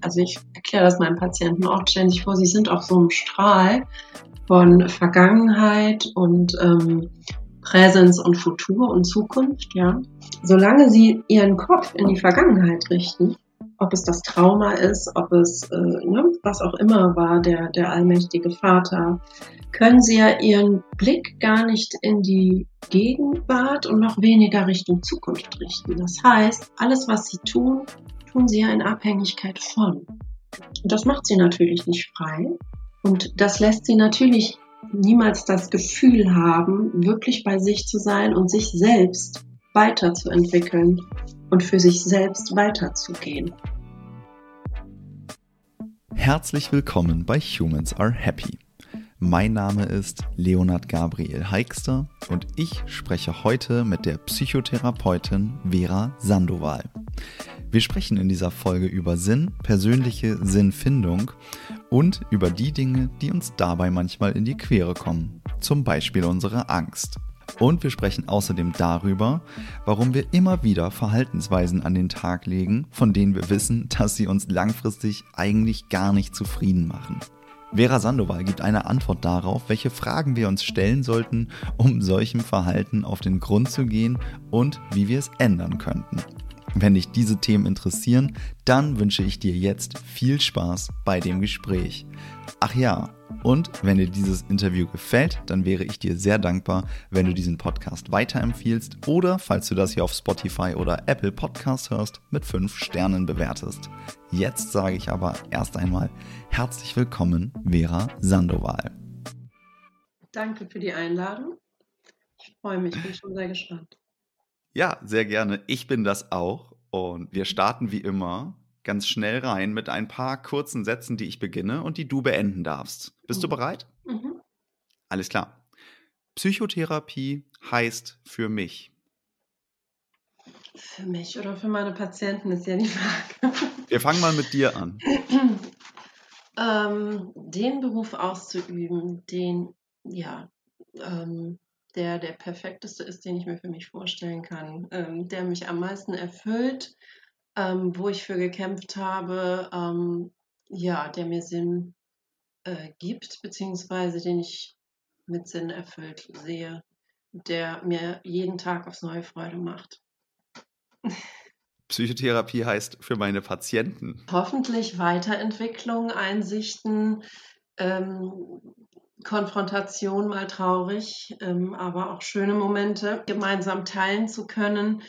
also ich erkläre das meinen Patienten auch ständig vor, sie sind auf so einem Strahl von Vergangenheit und ähm, Präsenz und Futur und Zukunft, ja. Solange sie ihren Kopf in die Vergangenheit richten, ob es das Trauma ist, ob es äh, ne, was auch immer war, der, der allmächtige Vater, können sie ja ihren Blick gar nicht in die Gegenwart und noch weniger Richtung Zukunft richten. Das heißt, alles, was sie tun, tun sie ja in Abhängigkeit von. Und das macht sie natürlich nicht frei. Und das lässt sie natürlich niemals das Gefühl haben, wirklich bei sich zu sein und sich selbst weiterzuentwickeln und für sich selbst weiterzugehen. Herzlich willkommen bei Humans Are Happy. Mein Name ist Leonard Gabriel Heikster und ich spreche heute mit der Psychotherapeutin Vera Sandoval. Wir sprechen in dieser Folge über Sinn, persönliche Sinnfindung und über die Dinge, die uns dabei manchmal in die Quere kommen, zum Beispiel unsere Angst. Und wir sprechen außerdem darüber, warum wir immer wieder Verhaltensweisen an den Tag legen, von denen wir wissen, dass sie uns langfristig eigentlich gar nicht zufrieden machen. Vera Sandoval gibt eine Antwort darauf, welche Fragen wir uns stellen sollten, um solchem Verhalten auf den Grund zu gehen und wie wir es ändern könnten. Wenn dich diese Themen interessieren, dann wünsche ich dir jetzt viel Spaß bei dem Gespräch. Ach ja, und wenn dir dieses Interview gefällt, dann wäre ich dir sehr dankbar, wenn du diesen Podcast weiterempfiehlst oder, falls du das hier auf Spotify oder Apple Podcast hörst, mit 5 Sternen bewertest. Jetzt sage ich aber erst einmal herzlich willkommen, Vera Sandoval. Danke für die Einladung. Ich freue mich, bin schon sehr gespannt. Ja, sehr gerne. Ich bin das auch. Und wir starten wie immer ganz schnell rein mit ein paar kurzen Sätzen, die ich beginne und die du beenden darfst. Bist mhm. du bereit? Mhm. Alles klar. Psychotherapie heißt für mich. Für mich oder für meine Patienten ist ja die Frage. Wir fangen mal mit dir an. ähm, den Beruf auszuüben, den, ja, ähm, der der perfekteste ist, den ich mir für mich vorstellen kann, ähm, der mich am meisten erfüllt, ähm, wo ich für gekämpft habe, ähm, ja, der mir Sinn äh, gibt, beziehungsweise den ich mit Sinn erfüllt sehe, der mir jeden Tag aufs Neue Freude macht. Psychotherapie heißt für meine Patienten. Hoffentlich Weiterentwicklung, Einsichten, ähm, Konfrontation mal traurig, ähm, aber auch schöne Momente gemeinsam teilen zu können,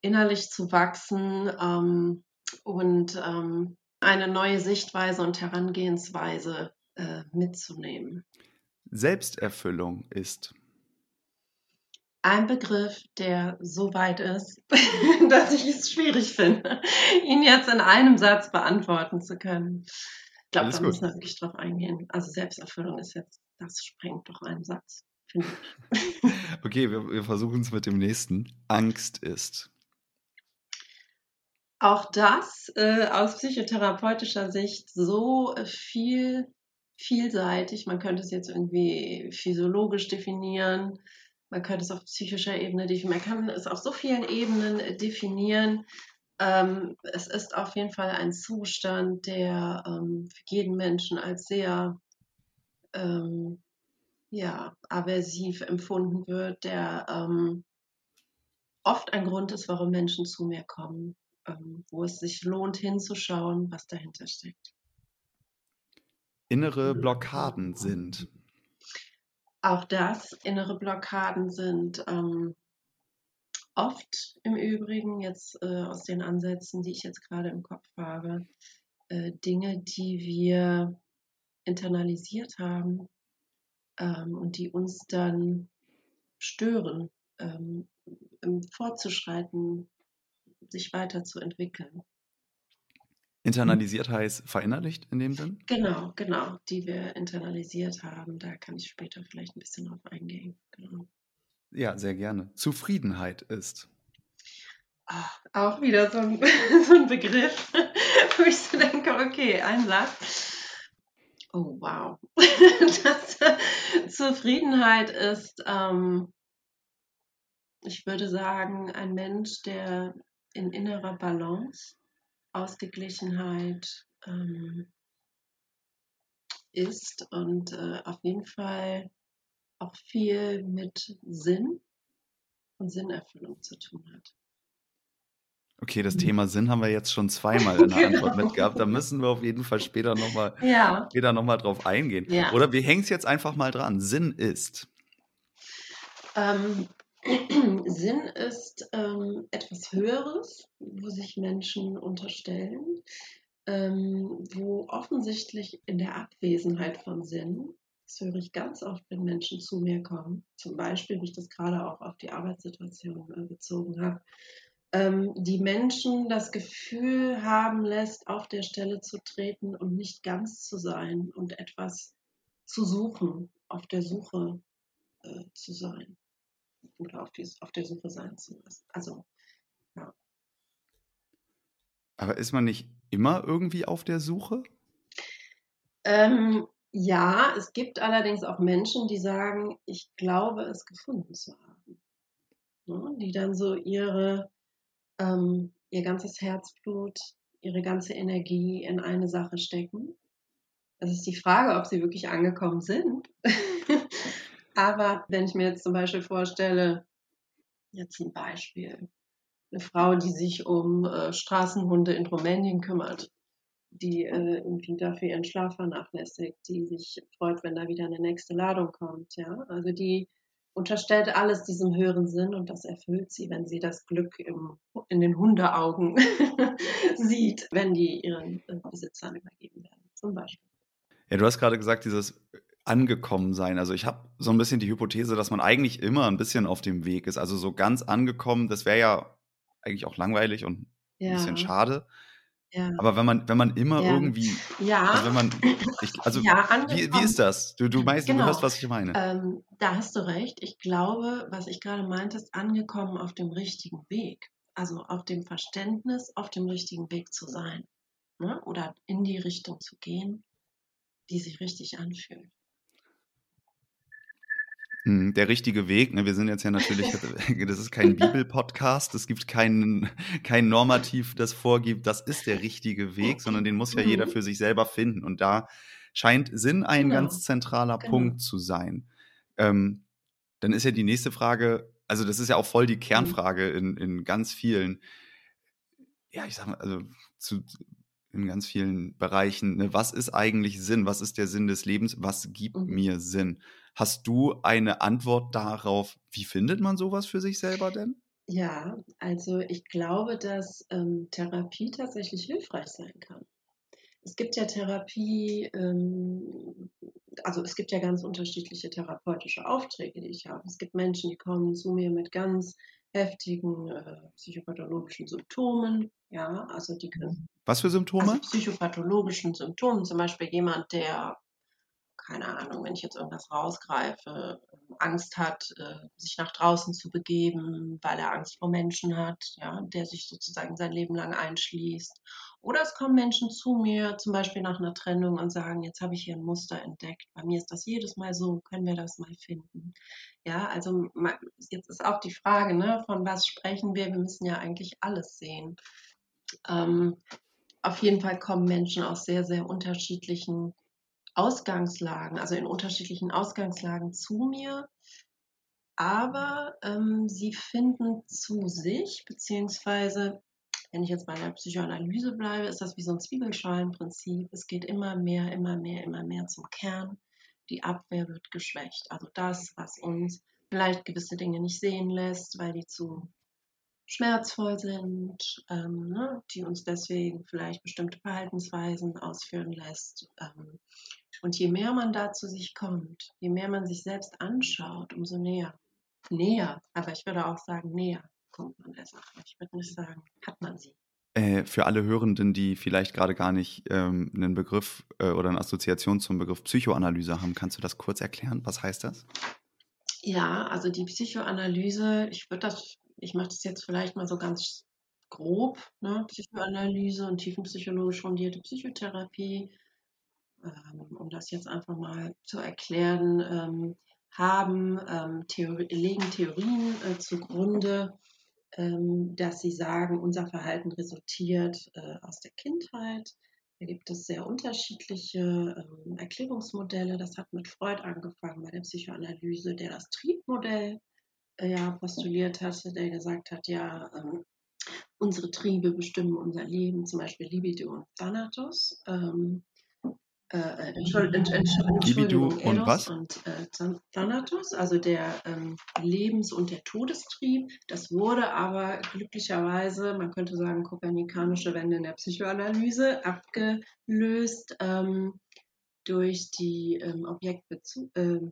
innerlich zu wachsen ähm, und ähm, eine neue Sichtweise und Herangehensweise äh, mitzunehmen. Selbsterfüllung ist ein Begriff, der so weit ist, dass ich es schwierig finde, ihn jetzt in einem Satz beantworten zu können. Ich glaube, da müssen wir wirklich drauf eingehen. Also Selbsterfüllung ist jetzt, das sprengt doch einen Satz, finde ich. okay, wir, wir versuchen es mit dem nächsten. Angst ist. Auch das äh, aus psychotherapeutischer Sicht so viel, vielseitig. Man könnte es jetzt irgendwie physiologisch definieren, man könnte es auf psychischer Ebene definieren, man kann es auf so vielen Ebenen äh, definieren. Ähm, es ist auf jeden Fall ein Zustand, der ähm, für jeden Menschen als sehr ähm, ja, aversiv empfunden wird, der ähm, oft ein Grund ist, warum Menschen zu mir kommen ähm, wo es sich lohnt hinzuschauen, was dahinter steckt. Innere Blockaden sind. Auch das, innere Blockaden sind ähm, oft im Übrigen jetzt äh, aus den Ansätzen, die ich jetzt gerade im Kopf habe, äh, Dinge, die wir internalisiert haben ähm, und die uns dann stören, ähm, fortzuschreiten, sich weiterzuentwickeln. Internalisiert heißt verinnerlicht in dem Sinn? Genau, genau, die wir internalisiert haben. Da kann ich später vielleicht ein bisschen drauf eingehen. Genau. Ja, sehr gerne. Zufriedenheit ist. Ach, auch wieder so ein, so ein Begriff, wo ich so denke, okay, ein Satz. Oh, wow. Das, Zufriedenheit ist, ähm, ich würde sagen, ein Mensch, der in innerer Balance, Ausgeglichenheit, ähm, ist und äh, auf jeden Fall auch viel mit Sinn und Sinnerfüllung zu tun hat. Okay, das Thema Sinn haben wir jetzt schon zweimal in der genau. Antwort mitgehabt. Da müssen wir auf jeden Fall später nochmal ja. noch drauf eingehen. Ja. Oder wir hängen es jetzt einfach mal dran. Sinn ist. Ähm, Sinn ist ähm, etwas Höheres, wo sich Menschen unterstellen, ähm, wo offensichtlich in der Abwesenheit von Sinn, das höre ich ganz oft, wenn Menschen zu mir kommen, zum Beispiel, wie ich das gerade auch auf die Arbeitssituation äh, bezogen habe, ähm, die Menschen das Gefühl haben lässt, auf der Stelle zu treten und nicht ganz zu sein und etwas zu suchen, auf der Suche äh, zu sein oder auf, die, auf der Suche sein zu lassen. Also, ja. Aber ist man nicht immer irgendwie auf der Suche? Ähm, ja, es gibt allerdings auch Menschen, die sagen, ich glaube, es gefunden zu haben. Ne, die dann so ihre, ähm, ihr ganzes Herzblut, ihre ganze Energie in eine Sache stecken. Es ist die Frage, ob sie wirklich angekommen sind. Aber wenn ich mir jetzt zum Beispiel vorstelle, jetzt ein Beispiel, eine Frau, die sich um äh, Straßenhunde in Rumänien kümmert, die äh, irgendwie dafür ihren Schlaf vernachlässigt, die sich freut, wenn da wieder eine nächste Ladung kommt, ja. Also die unterstellt alles diesem höheren Sinn und das erfüllt sie, wenn sie das Glück im, in den Hundeaugen sieht, wenn die ihren äh, Besitzern übergeben werden, zum Beispiel. Ja, du hast gerade gesagt, dieses angekommen sein. Also ich habe so ein bisschen die Hypothese, dass man eigentlich immer ein bisschen auf dem Weg ist. Also so ganz angekommen, das wäre ja eigentlich auch langweilig und ja. ein bisschen schade. Ja. Aber wenn man, wenn man immer ja. irgendwie, ja. also wenn man, ich, also ja, wie, wie ist das? Du, du meinst, genau. du hörst, was ich meine. Ähm, da hast du recht. Ich glaube, was ich gerade meinte, ist angekommen auf dem richtigen Weg. Also auf dem Verständnis, auf dem richtigen Weg zu sein. Ne? Oder in die Richtung zu gehen, die sich richtig anfühlt. Hm, der richtige Weg, ne, wir sind jetzt ja natürlich, das ist kein Bibel-Podcast, es gibt keinen kein Normativ, das vorgibt, das ist der richtige Weg, sondern den muss ja mhm. jeder für sich selber finden. Und da scheint Sinn ein genau. ganz zentraler genau. Punkt zu sein. Ähm, dann ist ja die nächste Frage, also das ist ja auch voll die mhm. Kernfrage in, in ganz vielen, ja, ich sag mal, also zu, in ganz vielen Bereichen. Ne? Was ist eigentlich Sinn? Was ist der Sinn des Lebens? Was gibt mhm. mir Sinn? Hast du eine Antwort darauf, wie findet man sowas für sich selber denn? Ja, also ich glaube, dass ähm, Therapie tatsächlich hilfreich sein kann. Es gibt ja Therapie, ähm, also es gibt ja ganz unterschiedliche therapeutische Aufträge, die ich habe. Es gibt Menschen, die kommen zu mir mit ganz heftigen äh, psychopathologischen Symptomen. Ja, also die können. Was für Symptome? Also psychopathologischen Symptomen, zum Beispiel jemand, der keine Ahnung, wenn ich jetzt irgendwas rausgreife, Angst hat, äh, sich nach draußen zu begeben, weil er Angst vor Menschen hat, ja, der sich sozusagen sein Leben lang einschließt. Oder es kommen Menschen zu mir, zum Beispiel nach einer Trennung und sagen, jetzt habe ich hier ein Muster entdeckt. Bei mir ist das jedes Mal so, können wir das mal finden? Ja, also jetzt ist auch die Frage, ne, von was sprechen wir? Wir müssen ja eigentlich alles sehen. Ähm, auf jeden Fall kommen Menschen aus sehr, sehr unterschiedlichen Ausgangslagen, also in unterschiedlichen Ausgangslagen zu mir, aber ähm, sie finden zu sich, beziehungsweise wenn ich jetzt bei der Psychoanalyse bleibe, ist das wie so ein Zwiebelschalenprinzip. Es geht immer mehr, immer mehr, immer mehr zum Kern. Die Abwehr wird geschwächt. Also das, was uns vielleicht gewisse Dinge nicht sehen lässt, weil die zu schmerzvoll sind, ähm, ne, die uns deswegen vielleicht bestimmte Verhaltensweisen ausführen lässt. Ähm, und je mehr man da zu sich kommt, je mehr man sich selbst anschaut, umso näher, näher, aber ich würde auch sagen, näher kommt man der Sache. Ich würde nicht sagen, hat man sie. Äh, für alle Hörenden, die vielleicht gerade gar nicht ähm, einen Begriff äh, oder eine Assoziation zum Begriff Psychoanalyse haben, kannst du das kurz erklären? Was heißt das? Ja, also die Psychoanalyse, ich würde das, ich mache das jetzt vielleicht mal so ganz grob, ne? Psychoanalyse und tiefenpsychologisch fundierte Psychotherapie ähm, um das jetzt einfach mal zu erklären, ähm, haben, ähm, Theorie, legen Theorien äh, zugrunde, dass sie sagen, unser Verhalten resultiert äh, aus der Kindheit. Da gibt es sehr unterschiedliche ähm, Erklärungsmodelle. Das hat mit Freud angefangen bei der Psychoanalyse, der das Triebmodell ja postuliert hatte, der gesagt hat, ja, ähm, unsere Triebe bestimmen unser Leben, zum Beispiel Libido und Thanatos. Ähm, äh, äh Entschuldigung, Entschuldigung und was? und äh, Thanatos, also der ähm, Lebens- und der Todestrieb. Das wurde aber glücklicherweise, man könnte sagen, kopernikanische Wende in der Psychoanalyse abgelöst ähm, durch die ähm, Objektbeziehungstheorien, äh,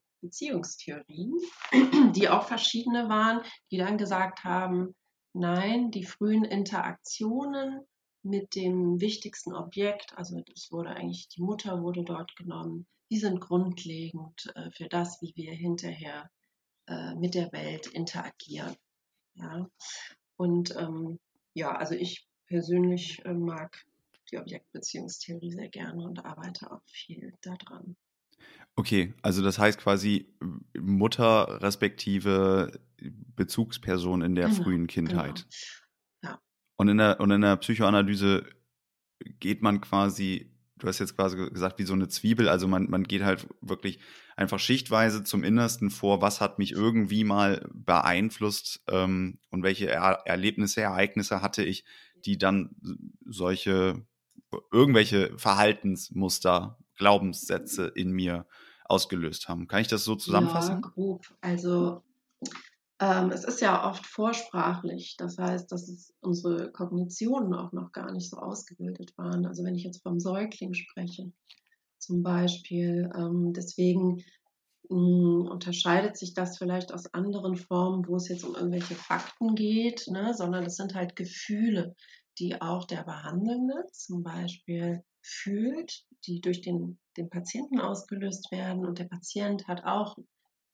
die auch verschiedene waren, die dann gesagt haben, nein, die frühen Interaktionen mit dem wichtigsten Objekt, also das wurde eigentlich, die Mutter wurde dort genommen, die sind grundlegend äh, für das, wie wir hinterher äh, mit der Welt interagieren. Ja? Und ähm, ja, also ich persönlich äh, mag die Objektbeziehungstheorie sehr gerne und arbeite auch viel daran. Okay, also das heißt quasi Mutter respektive Bezugsperson in der genau, frühen Kindheit. Genau. Und in der, und in der Psychoanalyse geht man quasi, du hast jetzt quasi gesagt, wie so eine Zwiebel, also man, man geht halt wirklich einfach schichtweise zum Innersten vor, was hat mich irgendwie mal beeinflusst ähm, und welche er Erlebnisse, Ereignisse hatte ich, die dann solche, irgendwelche Verhaltensmuster, Glaubenssätze in mir ausgelöst haben. Kann ich das so zusammenfassen? Ja, grob. Also ähm, es ist ja oft vorsprachlich, das heißt, dass unsere Kognitionen auch noch gar nicht so ausgebildet waren. Also wenn ich jetzt vom Säugling spreche, zum Beispiel, ähm, deswegen mh, hm, unterscheidet sich das vielleicht aus anderen Formen, wo es jetzt um irgendwelche Fakten geht, ne? sondern es sind halt Gefühle, die auch der Behandelnde zum Beispiel fühlt, die durch den, den Patienten ausgelöst werden und der Patient hat auch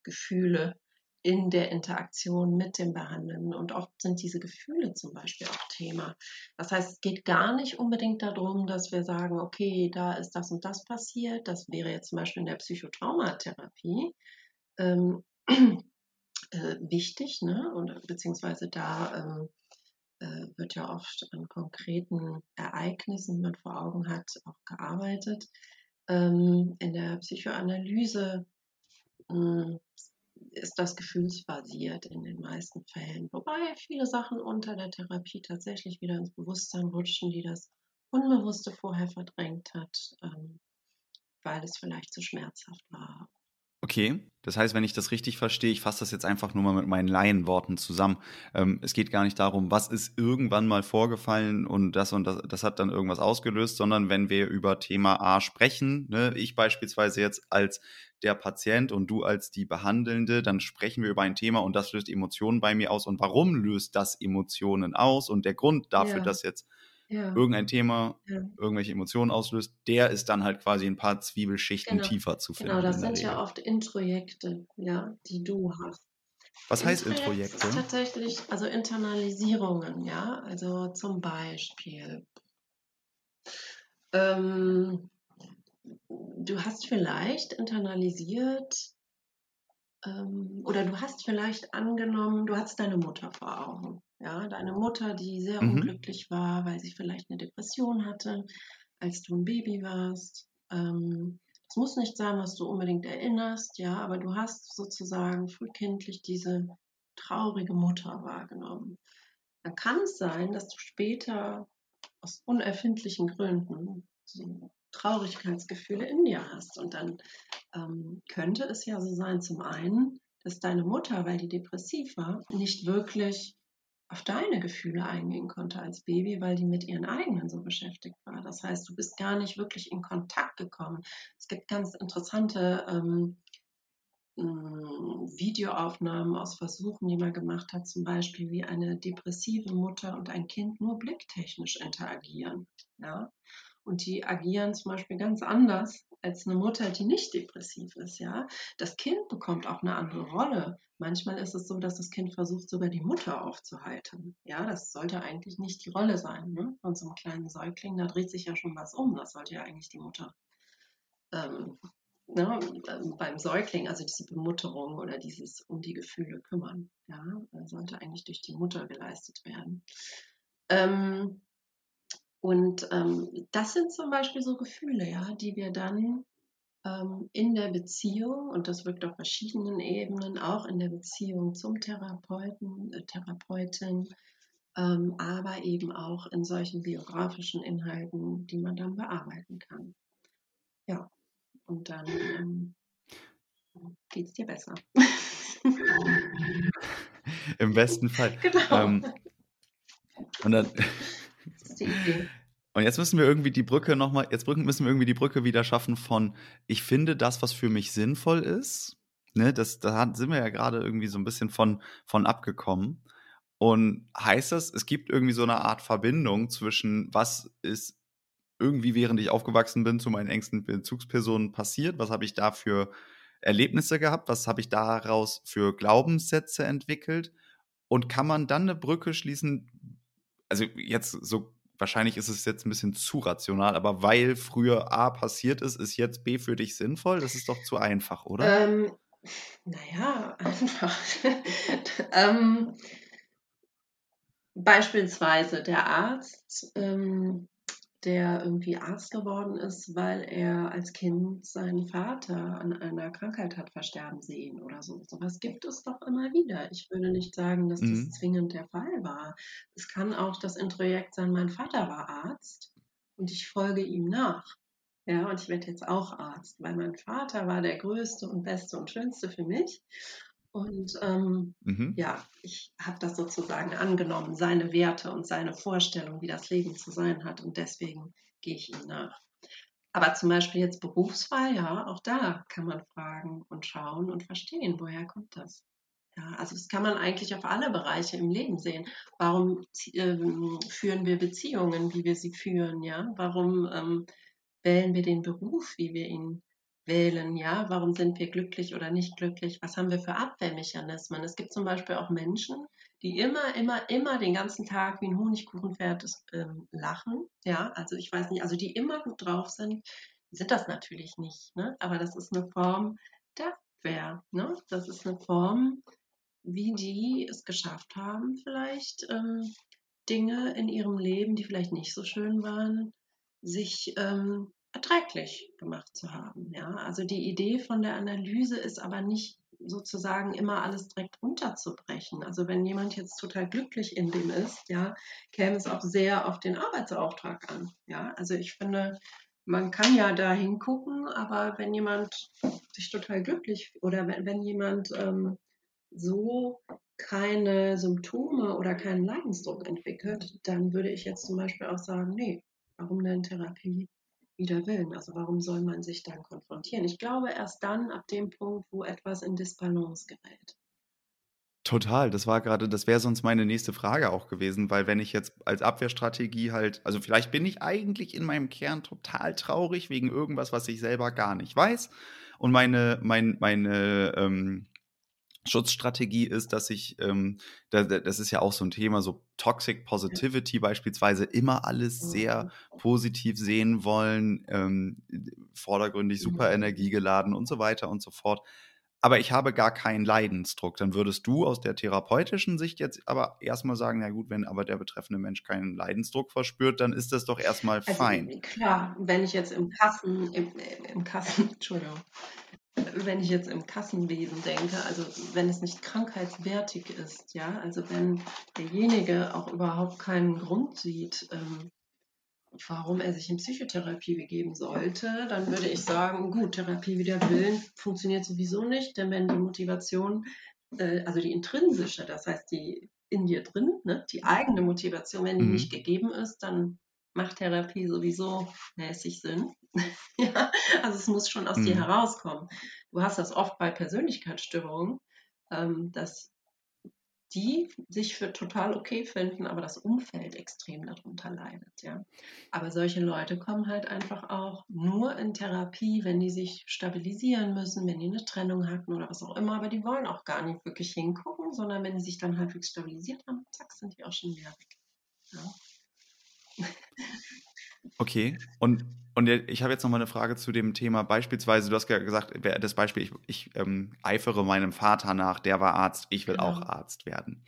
Gefühle, in der Interaktion mit dem Behandelnden. Und oft sind diese Gefühle zum Beispiel auch Thema. Das heißt, es geht gar nicht unbedingt darum, dass wir sagen, okay, da ist das und das passiert. Das wäre jetzt zum Beispiel in der Psychotraumatherapie ähm, äh, wichtig, ne? Und, beziehungsweise da ähm, äh, wird ja oft an konkreten Ereignissen, die man vor Augen hat, auch gearbeitet. Ähm, in der Psychoanalyse mh, ist das gefühlsbasiert in den meisten Fällen. Wobei viele Sachen unter der Therapie tatsächlich wieder ins Bewusstsein rutschen, die das Unbewusste vorher verdrängt hat, ähm, weil es vielleicht zu schmerzhaft war Okay, das heißt, wenn ich das richtig verstehe, ich fasse das jetzt einfach nur mal mit meinen Laienworten zusammen. Ähm, es geht gar nicht darum, was ist irgendwann mal vorgefallen und das und das, das hat dann irgendwas ausgelöst, sondern wenn wir über Thema A sprechen, ne, ich beispielsweise jetzt als der Patient und du als die Behandelnde, dann sprechen wir über ein Thema und das löst Emotionen bei mir aus. Und warum löst das Emotionen aus? Und der Grund dafür, ja. dass jetzt ja. irgendein Thema ja. irgendwelche Emotionen auslöst, der ist dann halt quasi ein paar Zwiebelschichten genau. tiefer zu finden. Genau, das sind ja oft Introjekte, ja, die du hast. Was heißt Introjekte? Tatsächlich, also Internalisierungen, ja, also zum Beispiel. Ähm, du hast vielleicht internalisiert ähm, oder du hast vielleicht angenommen, du hast deine Mutter vor Augen. Ja, deine Mutter, die sehr mhm. unglücklich war, weil sie vielleicht eine Depression hatte, als du ein Baby warst. Ähm, das muss nicht sein, was du unbedingt erinnerst, ja, aber du hast sozusagen frühkindlich diese traurige Mutter wahrgenommen. Dann kann es sein, dass du später aus unerfindlichen Gründen so Traurigkeitsgefühle in dir hast. Und dann ähm, könnte es ja so sein, zum einen, dass deine Mutter, weil die depressiv war, nicht wirklich auf deine Gefühle eingehen konnte als Baby, weil die mit ihren eigenen so beschäftigt war. Das heißt, du bist gar nicht wirklich in Kontakt gekommen. Es gibt ganz interessante ähm, Videoaufnahmen aus Versuchen, die man gemacht hat, zum Beispiel wie eine depressive Mutter und ein Kind nur blicktechnisch interagieren. Ja? Und die agieren zum Beispiel ganz anders als eine Mutter, die nicht depressiv ist, ja. Das Kind bekommt auch eine andere Rolle. Manchmal ist es so, dass das Kind versucht, sogar die Mutter aufzuhalten. Ja, das sollte eigentlich nicht die Rolle sein ne? von so einem kleinen Säugling. Da dreht sich ja schon was um. Das sollte ja eigentlich die Mutter ähm, ne, ähm, beim Säugling, also diese Bemutterung oder dieses um die Gefühle kümmern. Ja, sollte eigentlich durch die Mutter geleistet werden. Ähm, Und ähm, das sind zum Beispiel so Gefühle, ja, die wir dann ähm, in der Beziehung, und das wirkt auf verschiedenen Ebenen, auch in der Beziehung zum Therapeuten, äh, Therapeutin, ähm, aber eben auch in solchen biografischen Inhalten, die man dann bearbeiten kann. Ja, und dann ähm, geht es dir besser. Im besten Fall. Genau. Ähm, und dann. Und jetzt müssen wir irgendwie die Brücke nochmal, jetzt müssen wir irgendwie die Brücke wieder schaffen von, ich finde das, was für mich sinnvoll ist. Ne, das, da sind wir ja gerade irgendwie so ein bisschen von, von abgekommen. Und heißt das, es gibt irgendwie so eine Art Verbindung zwischen, was ist irgendwie, während ich aufgewachsen bin, zu meinen engsten Bezugspersonen passiert? Was habe ich da für Erlebnisse gehabt? Was habe ich daraus für Glaubenssätze entwickelt? Und kann man dann eine Brücke schließen? Also jetzt so wahrscheinlich ist es jetzt ein bisschen zu rational, aber weil früher A passiert ist, ist jetzt B für dich sinnvoll? Das ist doch zu einfach, oder? Ähm, naja, einfach. ähm, beispielsweise der Arzt ähm, der irgendwie Arzt geworden ist, weil er als Kind seinen Vater an einer Krankheit hat versterben sehen oder so. Sowas gibt es doch immer wieder. Ich würde nicht sagen, dass das mhm. zwingend der Fall war. Es kann auch das Introjekt sein, mein Vater war Arzt und ich folge ihm nach. Ja, und ich werde jetzt auch Arzt, weil mein Vater war der größte und beste und schönste für mich. Und ähm, mhm. ja, ich habe das sozusagen angenommen, seine Werte und seine Vorstellung, wie das Leben zu sein hat. Und deswegen gehe ich ihm nach. Aber zum Beispiel jetzt Berufswahl, ja, auch da kann man fragen und schauen und verstehen, woher kommt das. Ja, also das kann man eigentlich auf alle Bereiche im Leben sehen. Warum ähm, führen wir Beziehungen, wie wir sie führen? Ja, warum ähm, wählen wir den Beruf, wie wir ihn wählen, ja, warum sind wir glücklich oder nicht glücklich, was haben wir für Abwehrmechanismen. Es gibt zum Beispiel auch Menschen, die immer, immer, immer den ganzen Tag wie ein Honigkuchenpferd ähm, lachen, ja, also ich weiß nicht, also die immer gut drauf sind, sind das natürlich nicht, ne? aber das ist eine Form der Abwehr, ne? das ist eine Form, wie die es geschafft haben, vielleicht ähm, Dinge in ihrem Leben, die vielleicht nicht so schön waren, sich ähm, erträglich gemacht zu haben. Ja? Also die Idee von der Analyse ist aber nicht sozusagen immer alles direkt runterzubrechen. Also wenn jemand jetzt total glücklich in dem ist, ja, käme es auch sehr auf den Arbeitsauftrag an. Ja, also ich finde, man kann ja da hingucken, aber wenn jemand sich total glücklich oder wenn, wenn jemand ähm, so keine Symptome oder keinen Leidensdruck entwickelt, dann würde ich jetzt zum Beispiel auch sagen, nee, warum denn Therapie? Wider Willen. Also warum soll man sich dann konfrontieren? Ich glaube erst dann ab dem Punkt, wo etwas in Disbalance gerät. Total, das war gerade, das wäre sonst meine nächste Frage auch gewesen, weil wenn ich jetzt als Abwehrstrategie halt, also vielleicht bin ich eigentlich in meinem Kern total traurig wegen irgendwas, was ich selber gar nicht weiß und meine, mein, meine ähm, Schutzstrategie ist, dass ich, ähm, da, das ist ja auch so ein Thema, so Toxic Positivity beispielsweise, immer alles sehr mhm. positiv sehen wollen, ähm, vordergründig super mhm. energiegeladen und so weiter und so fort. Aber ich habe gar keinen Leidensdruck. Dann würdest du aus der therapeutischen Sicht jetzt aber erstmal sagen, na gut, wenn aber der betreffende Mensch keinen Leidensdruck verspürt, dann ist das doch erstmal also, fein. Klar, wenn ich jetzt im Kassen, im, im Kassen, Entschuldigung, wenn ich jetzt im Kassenwesen denke, also wenn es nicht krankheitswertig ist, ja, also wenn derjenige auch überhaupt keinen Grund sieht, ähm, warum er sich in Psychotherapie begeben sollte, dann würde ich sagen, gut, Therapie wider Willen funktioniert sowieso nicht, denn wenn die Motivation, äh, also die intrinsische, das heißt die in dir drin, ne, die eigene Motivation, wenn die mhm. nicht gegeben ist, dann macht Therapie sowieso mäßig Sinn. ja, also es muss schon aus mhm. dir herauskommen. Du hast das oft bei Persönlichkeitsstörungen, ähm, dass die sich für total okay finden, aber das Umfeld extrem darunter leidet, ja. Aber solche Leute kommen halt einfach auch nur in Therapie, wenn die sich stabilisieren müssen, wenn die eine Trennung hatten oder was auch immer, aber die wollen auch gar nicht wirklich hingucken, sondern wenn die sich dann halbwegs stabilisiert haben, zack, sind die auch schon wieder weg. Ja. Okay, und, und ich habe jetzt noch mal eine Frage zu dem Thema beispielsweise, du hast ja gesagt, das Beispiel, ich, ich ähm, eifere meinem Vater nach, der war Arzt, ich will genau. auch Arzt werden.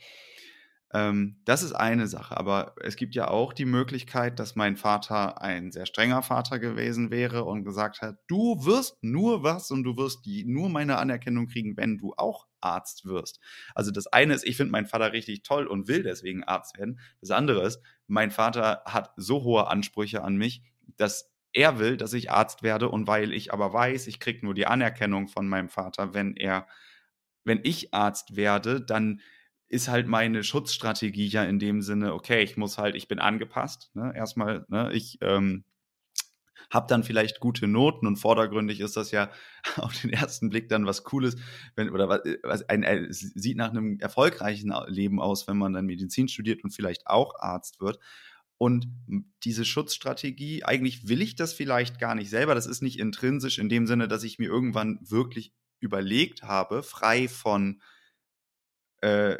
Ähm, das ist eine Sache, aber es gibt ja auch die Möglichkeit, dass mein Vater ein sehr strenger Vater gewesen wäre und gesagt hat, du wirst nur was und du wirst die, nur meine Anerkennung kriegen, wenn du auch Arzt wirst. Also das eine ist, ich finde meinen Vater richtig toll und will deswegen Arzt werden. Das andere ist, mein Vater hat so hohe Ansprüche an mich, dass er will, dass ich Arzt werde und weil ich aber weiß, ich kriege nur die Anerkennung von meinem Vater, wenn er, wenn ich Arzt werde, dann ist halt meine Schutzstrategie ja in dem Sinne, okay, ich muss halt, ich bin angepasst. Ne? Erstmal, ne? ich ähm, habe dann vielleicht gute Noten und vordergründig ist das ja auf den ersten Blick dann was Cooles, wenn, oder was, was ein, ein, es sieht nach einem erfolgreichen Leben aus, wenn man dann Medizin studiert und vielleicht auch Arzt wird. Und diese Schutzstrategie, eigentlich will ich das vielleicht gar nicht selber. Das ist nicht intrinsisch in dem Sinne, dass ich mir irgendwann wirklich überlegt habe, frei von äh,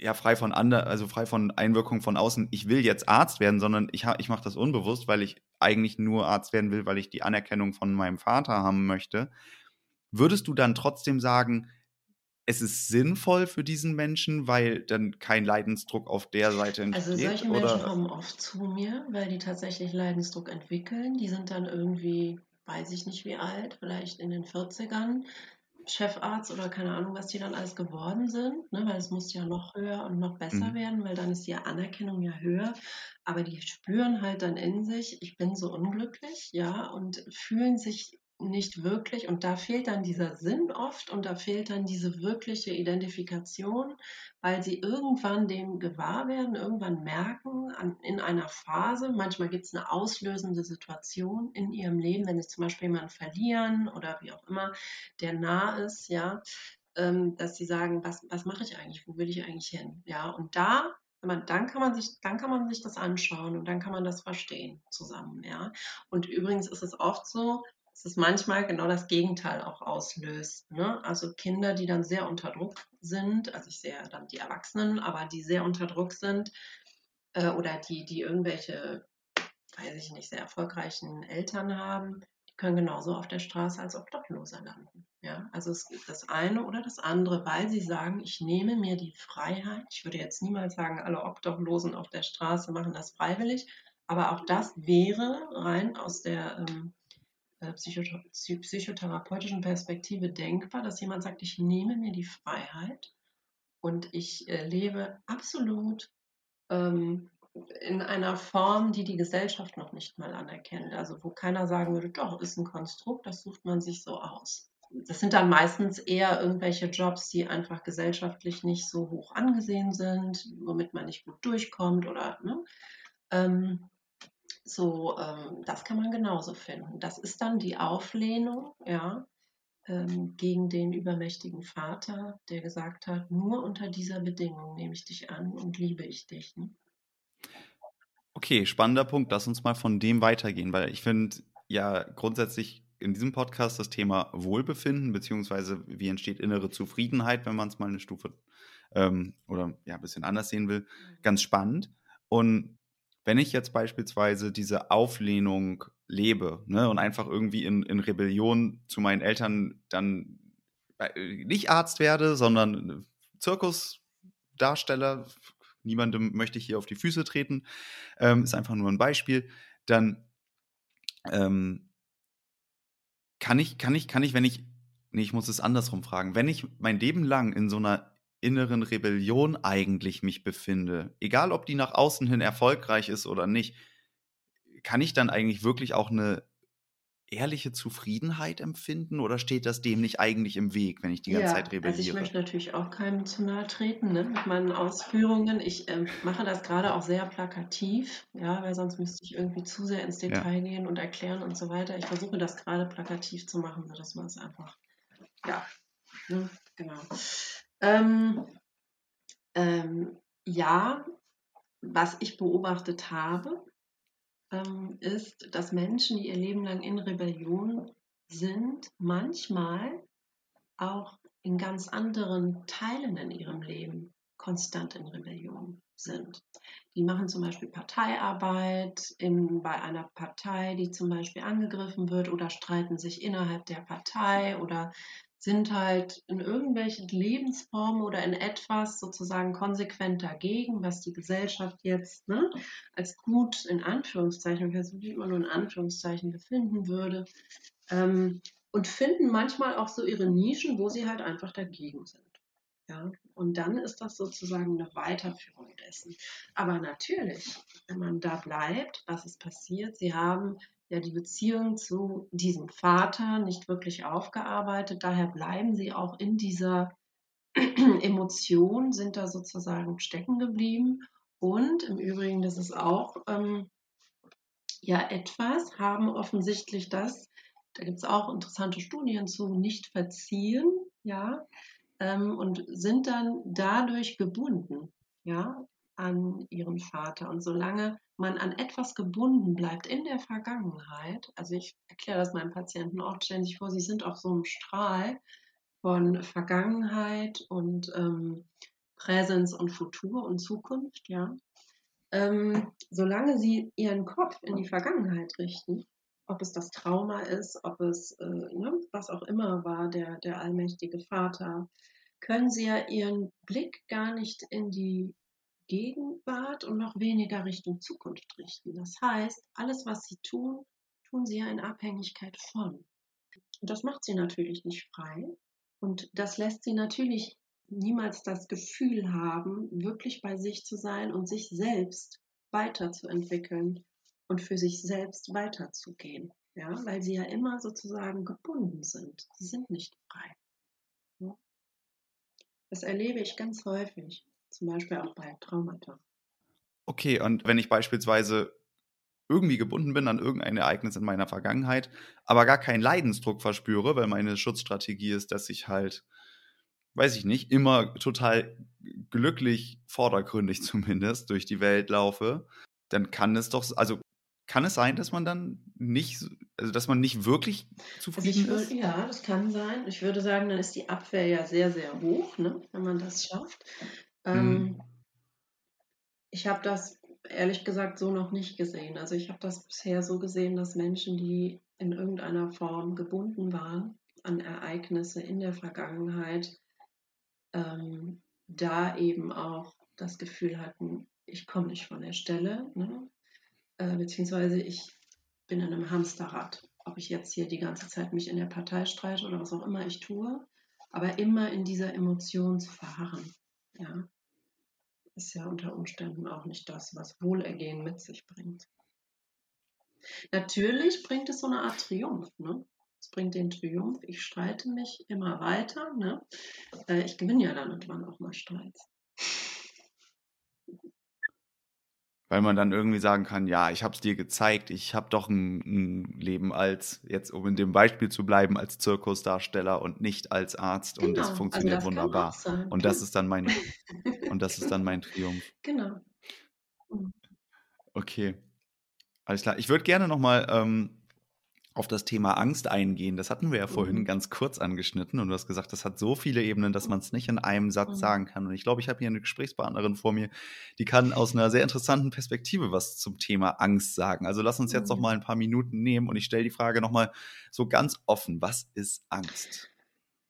ja frei von ander, also frei von Einwirkung von außen, ich will jetzt Arzt werden, sondern ich, ich mache das unbewusst, weil ich eigentlich nur Arzt werden will, weil ich die Anerkennung von meinem Vater haben möchte. Würdest du dann trotzdem sagen, es ist sinnvoll für diesen Menschen, weil dann kein Leidensdruck auf der Seite entsteht? Also solche Menschen oder? kommen oft zu mir, weil die tatsächlich Leidensdruck entwickeln. Die sind dann irgendwie, weiß ich nicht wie alt, vielleicht in den 40ern, Chefarzt oder keine Ahnung, was die dann alles geworden sind, ne? weil es muss ja noch höher und noch besser mhm. werden, weil dann ist die Anerkennung ja höher. Aber die spüren halt dann in sich, ich bin so unglücklich, ja, und fühlen sich nicht wirklich. Und da fehlt dann dieser Sinn oft und da fehlt dann diese wirkliche Identifikation, weil sie irgendwann dem gewahr werden, irgendwann merken, an, in einer Phase, manchmal gibt es eine auslösende Situation in ihrem Leben, wenn sie zum Beispiel jemanden verlieren oder wie auch immer, der nah ist, ja, ähm, dass sie sagen, was, was mache ich eigentlich, wo will ich eigentlich hin, ja, und da man, dann kann man sich, dann kann man sich das anschauen und dann kann man das verstehen zusammen, ja. Und übrigens ist es oft so, dass es manchmal genau das Gegenteil auch auslöst. Ne? Also Kinder, die dann sehr unter Druck sind, also ich sehe dann die Erwachsenen, aber die sehr unter Druck sind äh, oder die, die irgendwelche, weiß ich nicht, sehr erfolgreichen Eltern haben, die können genauso auf der Straße als Obdachlose landen. Ja? Also es gibt das eine oder das andere, weil sie sagen, ich nehme mir die Freiheit. Ich würde jetzt niemals sagen, alle Obdachlosen auf der Straße machen das freiwillig, aber auch das wäre rein aus der ähm, psychotherapeutischen Perspektive denkbar, dass jemand sagt, ich nehme mir die Freiheit und ich äh, lebe absolut ähm, in einer Form, die die Gesellschaft noch nicht mal anerkennt. Also wo keiner sagen würde, doch, ist ein Konstrukt, das sucht man sich so aus. Das sind dann meistens eher irgendwelche Jobs, die einfach gesellschaftlich nicht so hoch angesehen sind, womit man nicht gut durchkommt oder ne? ähm, so, ähm, das kann man genauso finden. Das ist dann die Auflehnung, ja, ähm, gegen den übermächtigen Vater, der gesagt hat, nur unter dieser Bedingung nehme ich dich an und liebe ich dich. Ne? Okay, spannender Punkt. Lass uns mal von dem weitergehen, weil ich finde ja grundsätzlich in diesem Podcast das Thema Wohlbefinden, beziehungsweise wie entsteht innere Zufriedenheit, wenn man es mal eine Stufe ähm, oder ja, ein bisschen anders sehen will, mhm. ganz spannend. Und wenn ich jetzt beispielsweise diese Auflehnung lebe ne, und einfach irgendwie in, in Rebellion zu meinen Eltern dann äh, nicht Arzt werde, sondern Zirkusdarsteller, niemandem möchte ich hier auf die Füße treten, ähm, ist einfach nur ein Beispiel, dann ähm, kann ich, kann ich, kann ich, wenn ich, nee, ich muss es andersrum fragen, wenn ich mein Leben lang in so einer inneren Rebellion eigentlich mich befinde, egal ob die nach außen hin erfolgreich ist oder nicht, kann ich dann eigentlich wirklich auch eine ehrliche Zufriedenheit empfinden oder steht das dem nicht eigentlich im Weg, wenn ich die ganze ja, Zeit rebelliere? Also ich möchte natürlich auch keinem zu nahe treten ne, mit meinen Ausführungen. Ich äh, mache das gerade auch sehr plakativ, ja, weil sonst müsste ich irgendwie zu sehr ins Detail ja. gehen und erklären und so weiter. Ich versuche das gerade plakativ zu machen, sodass man es einfach, ja, ne, genau. Ähm, ähm, ja, was ich beobachtet habe, ähm, ist, dass Menschen, die ihr Leben lang in Rebellion sind, manchmal auch in ganz anderen Teilen in ihrem Leben konstant in Rebellion sind. Die machen zum Beispiel Parteiarbeit in, bei einer Partei, die zum Beispiel angegriffen wird oder streiten sich innerhalb der Partei oder sind halt in irgendwelchen Lebensformen oder in etwas sozusagen konsequent dagegen, was die Gesellschaft jetzt ne, als gut in Anführungszeichen, ich immer nur in Anführungszeichen befinden würde, ähm, und finden manchmal auch so ihre Nischen, wo sie halt einfach dagegen sind. Ja, und dann ist das sozusagen eine Weiterführung dessen. Aber natürlich, wenn man da bleibt, was ist passiert? Sie haben ja die Beziehung zu diesem Vater nicht wirklich aufgearbeitet. Daher bleiben sie auch in dieser Emotion, sind da sozusagen stecken geblieben. Und im Übrigen, das ist auch ähm, ja etwas, haben offensichtlich das, da gibt es auch interessante Studien zu, nicht verziehen, ja, ähm, und sind dann dadurch gebunden, ja, an ihren Vater. Und solange man an etwas gebunden bleibt in der Vergangenheit, also ich erkläre das meinen Patienten auch ständig vor, sie sind auf so einem Strahl von Vergangenheit und ähm, Präsenz und Futur und Zukunft, ja. Ähm, solange sie ihren Kopf in die Vergangenheit richten, ob es das Trauma ist, ob es äh, ne, was auch immer war, der, der allmächtige Vater, können sie ja ihren Blick gar nicht in die Gegenwart und noch weniger Richtung Zukunft richten. Das heißt, alles, was sie tun, tun sie ja in Abhängigkeit von. Das macht sie natürlich nicht frei. Und das lässt sie natürlich niemals das Gefühl haben, wirklich bei sich zu sein und sich selbst weiterzuentwickeln und für sich selbst weiterzugehen. Ja, weil sie ja immer sozusagen gebunden sind. Sie sind nicht frei. Das erlebe ich ganz häufig zum Beispiel auch bei Traumata. Okay, und wenn ich beispielsweise irgendwie gebunden bin an irgendein Ereignis in meiner Vergangenheit, aber gar keinen Leidensdruck verspüre, weil meine Schutzstrategie ist, dass ich halt, weiß ich nicht, immer total glücklich, vordergründig zumindest, durch die Welt laufe, dann kann es doch, also kann es sein, dass man dann nicht, also dass man nicht wirklich zufrieden also ist? Ja, das kann sein. Ich würde sagen, dann ist die Abwehr ja sehr, sehr hoch, ne, wenn man das schafft. Ähm, mhm. Ich habe das ehrlich gesagt so noch nicht gesehen. Also ich habe das bisher so gesehen, dass Menschen, die in irgendeiner Form gebunden waren an Ereignisse in der Vergangenheit, ähm, da eben auch das Gefühl hatten, ich komme nicht von der Stelle, ne? äh, beziehungsweise ich bin in einem Hamsterrad. Ob ich jetzt hier die ganze Zeit mich in der Partei streite oder was auch immer ich tue, aber immer in dieser Emotion zu verharren. Ja, ist ja unter Umständen auch nicht das, was Wohlergehen mit sich bringt. Natürlich bringt es so eine Art Triumph. Ne? Es bringt den Triumph, ich streite mich immer weiter. Ne? Äh, ich gewinne ja dann irgendwann auch mal Streits. Weil man dann irgendwie sagen kann, ja, ich habe es dir gezeigt, ich habe doch ein, ein, Leben als, jetzt um in dem Beispiel zu bleiben, als Zirkusdarsteller und nicht als Arzt genau. und das genau, also funktioniert also das wunderbar. Und das ist dann mein und das ist dann mein Triumph. Genau. Okay, alles klar. Ich würde gerne noch mal ähm, auf das Thema Angst eingehen. Das hatten wir ja vorhin mhm. ganz kurz angeschnitten und du hast gesagt, das hat so viele Ebenen, dass man es nicht in einem Satz mhm. sagen kann. Und ich glaube, ich habe hier eine Gesprächspartnerin vor mir, die kann aus einer sehr interessanten Perspektive was zum Thema Angst sagen. Also lass uns jetzt mhm. noch mal ein paar Minuten nehmen und ich stelle die Frage noch mal so ganz offen: Was ist Angst?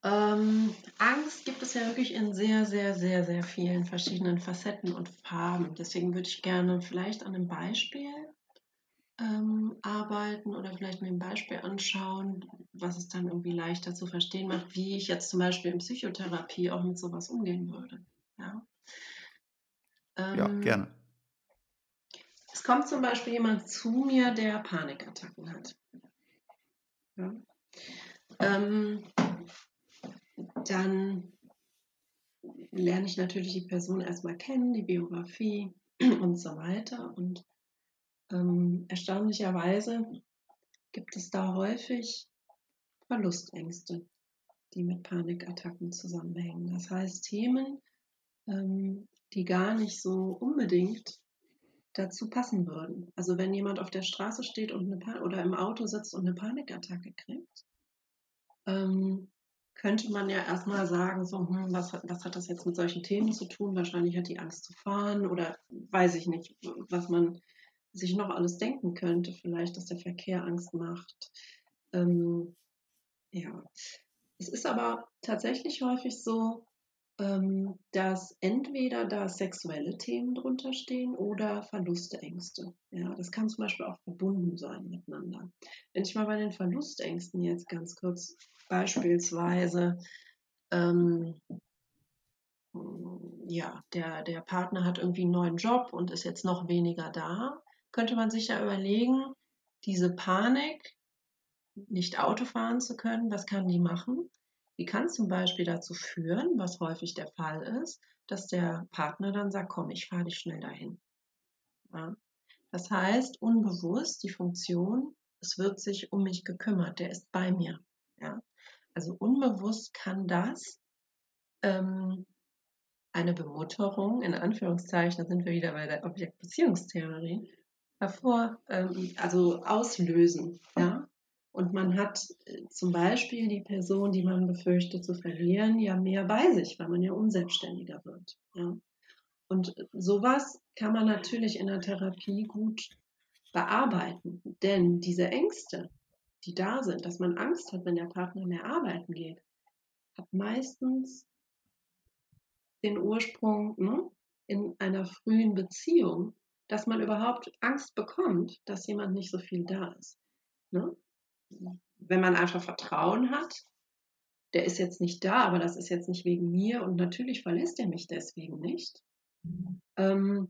Ähm, Angst gibt es ja wirklich in sehr, sehr, sehr, sehr vielen verschiedenen Facetten und Farben. Deswegen würde ich gerne vielleicht an einem Beispiel ähm, arbeiten oder vielleicht mir ein Beispiel anschauen, was es dann irgendwie leichter zu verstehen macht, wie ich jetzt zum Beispiel in Psychotherapie auch mit sowas umgehen würde. Ja, ähm, ja gerne. Es kommt zum Beispiel jemand zu mir, der Panikattacken hat. Ja. Ähm, dann lerne ich natürlich die Person erstmal kennen, die Biografie und so weiter. Und ähm, erstaunlicherweise gibt es da häufig Verlustängste, die mit Panikattacken zusammenhängen. Das heißt Themen, ähm, die gar nicht so unbedingt dazu passen würden. Also wenn jemand auf der Straße steht und eine oder im Auto sitzt und eine Panikattacke kriegt, ähm, könnte man ja erstmal sagen, so, hm, was, was hat das jetzt mit solchen Themen zu tun? Wahrscheinlich hat die Angst zu fahren oder weiß ich nicht, was man sich noch alles denken könnte, vielleicht, dass der Verkehr Angst macht. Ähm, ja. Es ist aber tatsächlich häufig so, ähm, dass entweder da sexuelle Themen drunter stehen oder Verlustängste. Ja, das kann zum Beispiel auch verbunden sein miteinander. Wenn ich mal bei den Verlustängsten jetzt ganz kurz beispielsweise ähm, ja, der, der Partner hat irgendwie einen neuen Job und ist jetzt noch weniger da, könnte man sich ja überlegen, diese Panik, nicht Auto fahren zu können, was kann die machen? Die kann zum Beispiel dazu führen, was häufig der Fall ist, dass der Partner dann sagt, komm, ich fahre dich schnell dahin. Ja? Das heißt, unbewusst die Funktion, es wird sich um mich gekümmert, der ist bei mir. Ja? Also unbewusst kann das ähm, eine Bemutterung, in Anführungszeichen, da sind wir wieder bei der Objektbeziehungstheorie, hervor, ähm, also auslösen. Ja? Und man hat äh, zum Beispiel die Person, die man befürchtet zu verlieren, ja mehr bei sich, weil man ja unselbstständiger wird. Ja? Und sowas kann man natürlich in der Therapie gut bearbeiten, denn diese Ängste, die da sind, dass man Angst hat, wenn der Partner mehr arbeiten geht, hat meistens den Ursprung ne, in einer frühen Beziehung, dass man überhaupt Angst bekommt, dass jemand nicht so viel da ist. Ne? Wenn man einfach Vertrauen hat, der ist jetzt nicht da, aber das ist jetzt nicht wegen mir und natürlich verlässt er mich deswegen nicht, ähm,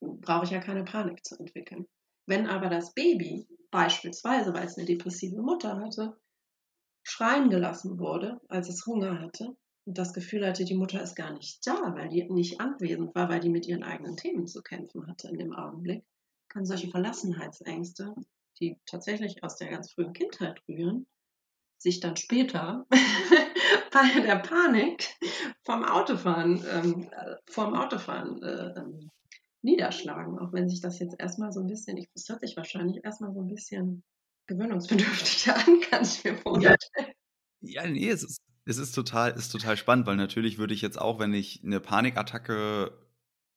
brauche ich ja keine Panik zu entwickeln. Wenn aber das Baby beispielsweise, weil es eine depressive Mutter hatte, schreien gelassen wurde, als es Hunger hatte, das Gefühl hatte, die Mutter ist gar nicht da, weil die nicht anwesend war, weil die mit ihren eigenen Themen zu kämpfen hatte in dem Augenblick, kann solche Verlassenheitsängste, die tatsächlich aus der ganz frühen Kindheit rühren, sich dann später bei der Panik vom Autofahren, ähm, vom Autofahren äh, ähm, niederschlagen, auch wenn sich das jetzt erstmal so ein bisschen, ich, das hört sich wahrscheinlich erstmal so ein bisschen gewöhnungsbedürftig an, kann ich mir vorstellen. Ja, nee, es ist, es ist total, ist total spannend, weil natürlich würde ich jetzt auch, wenn ich eine Panikattacke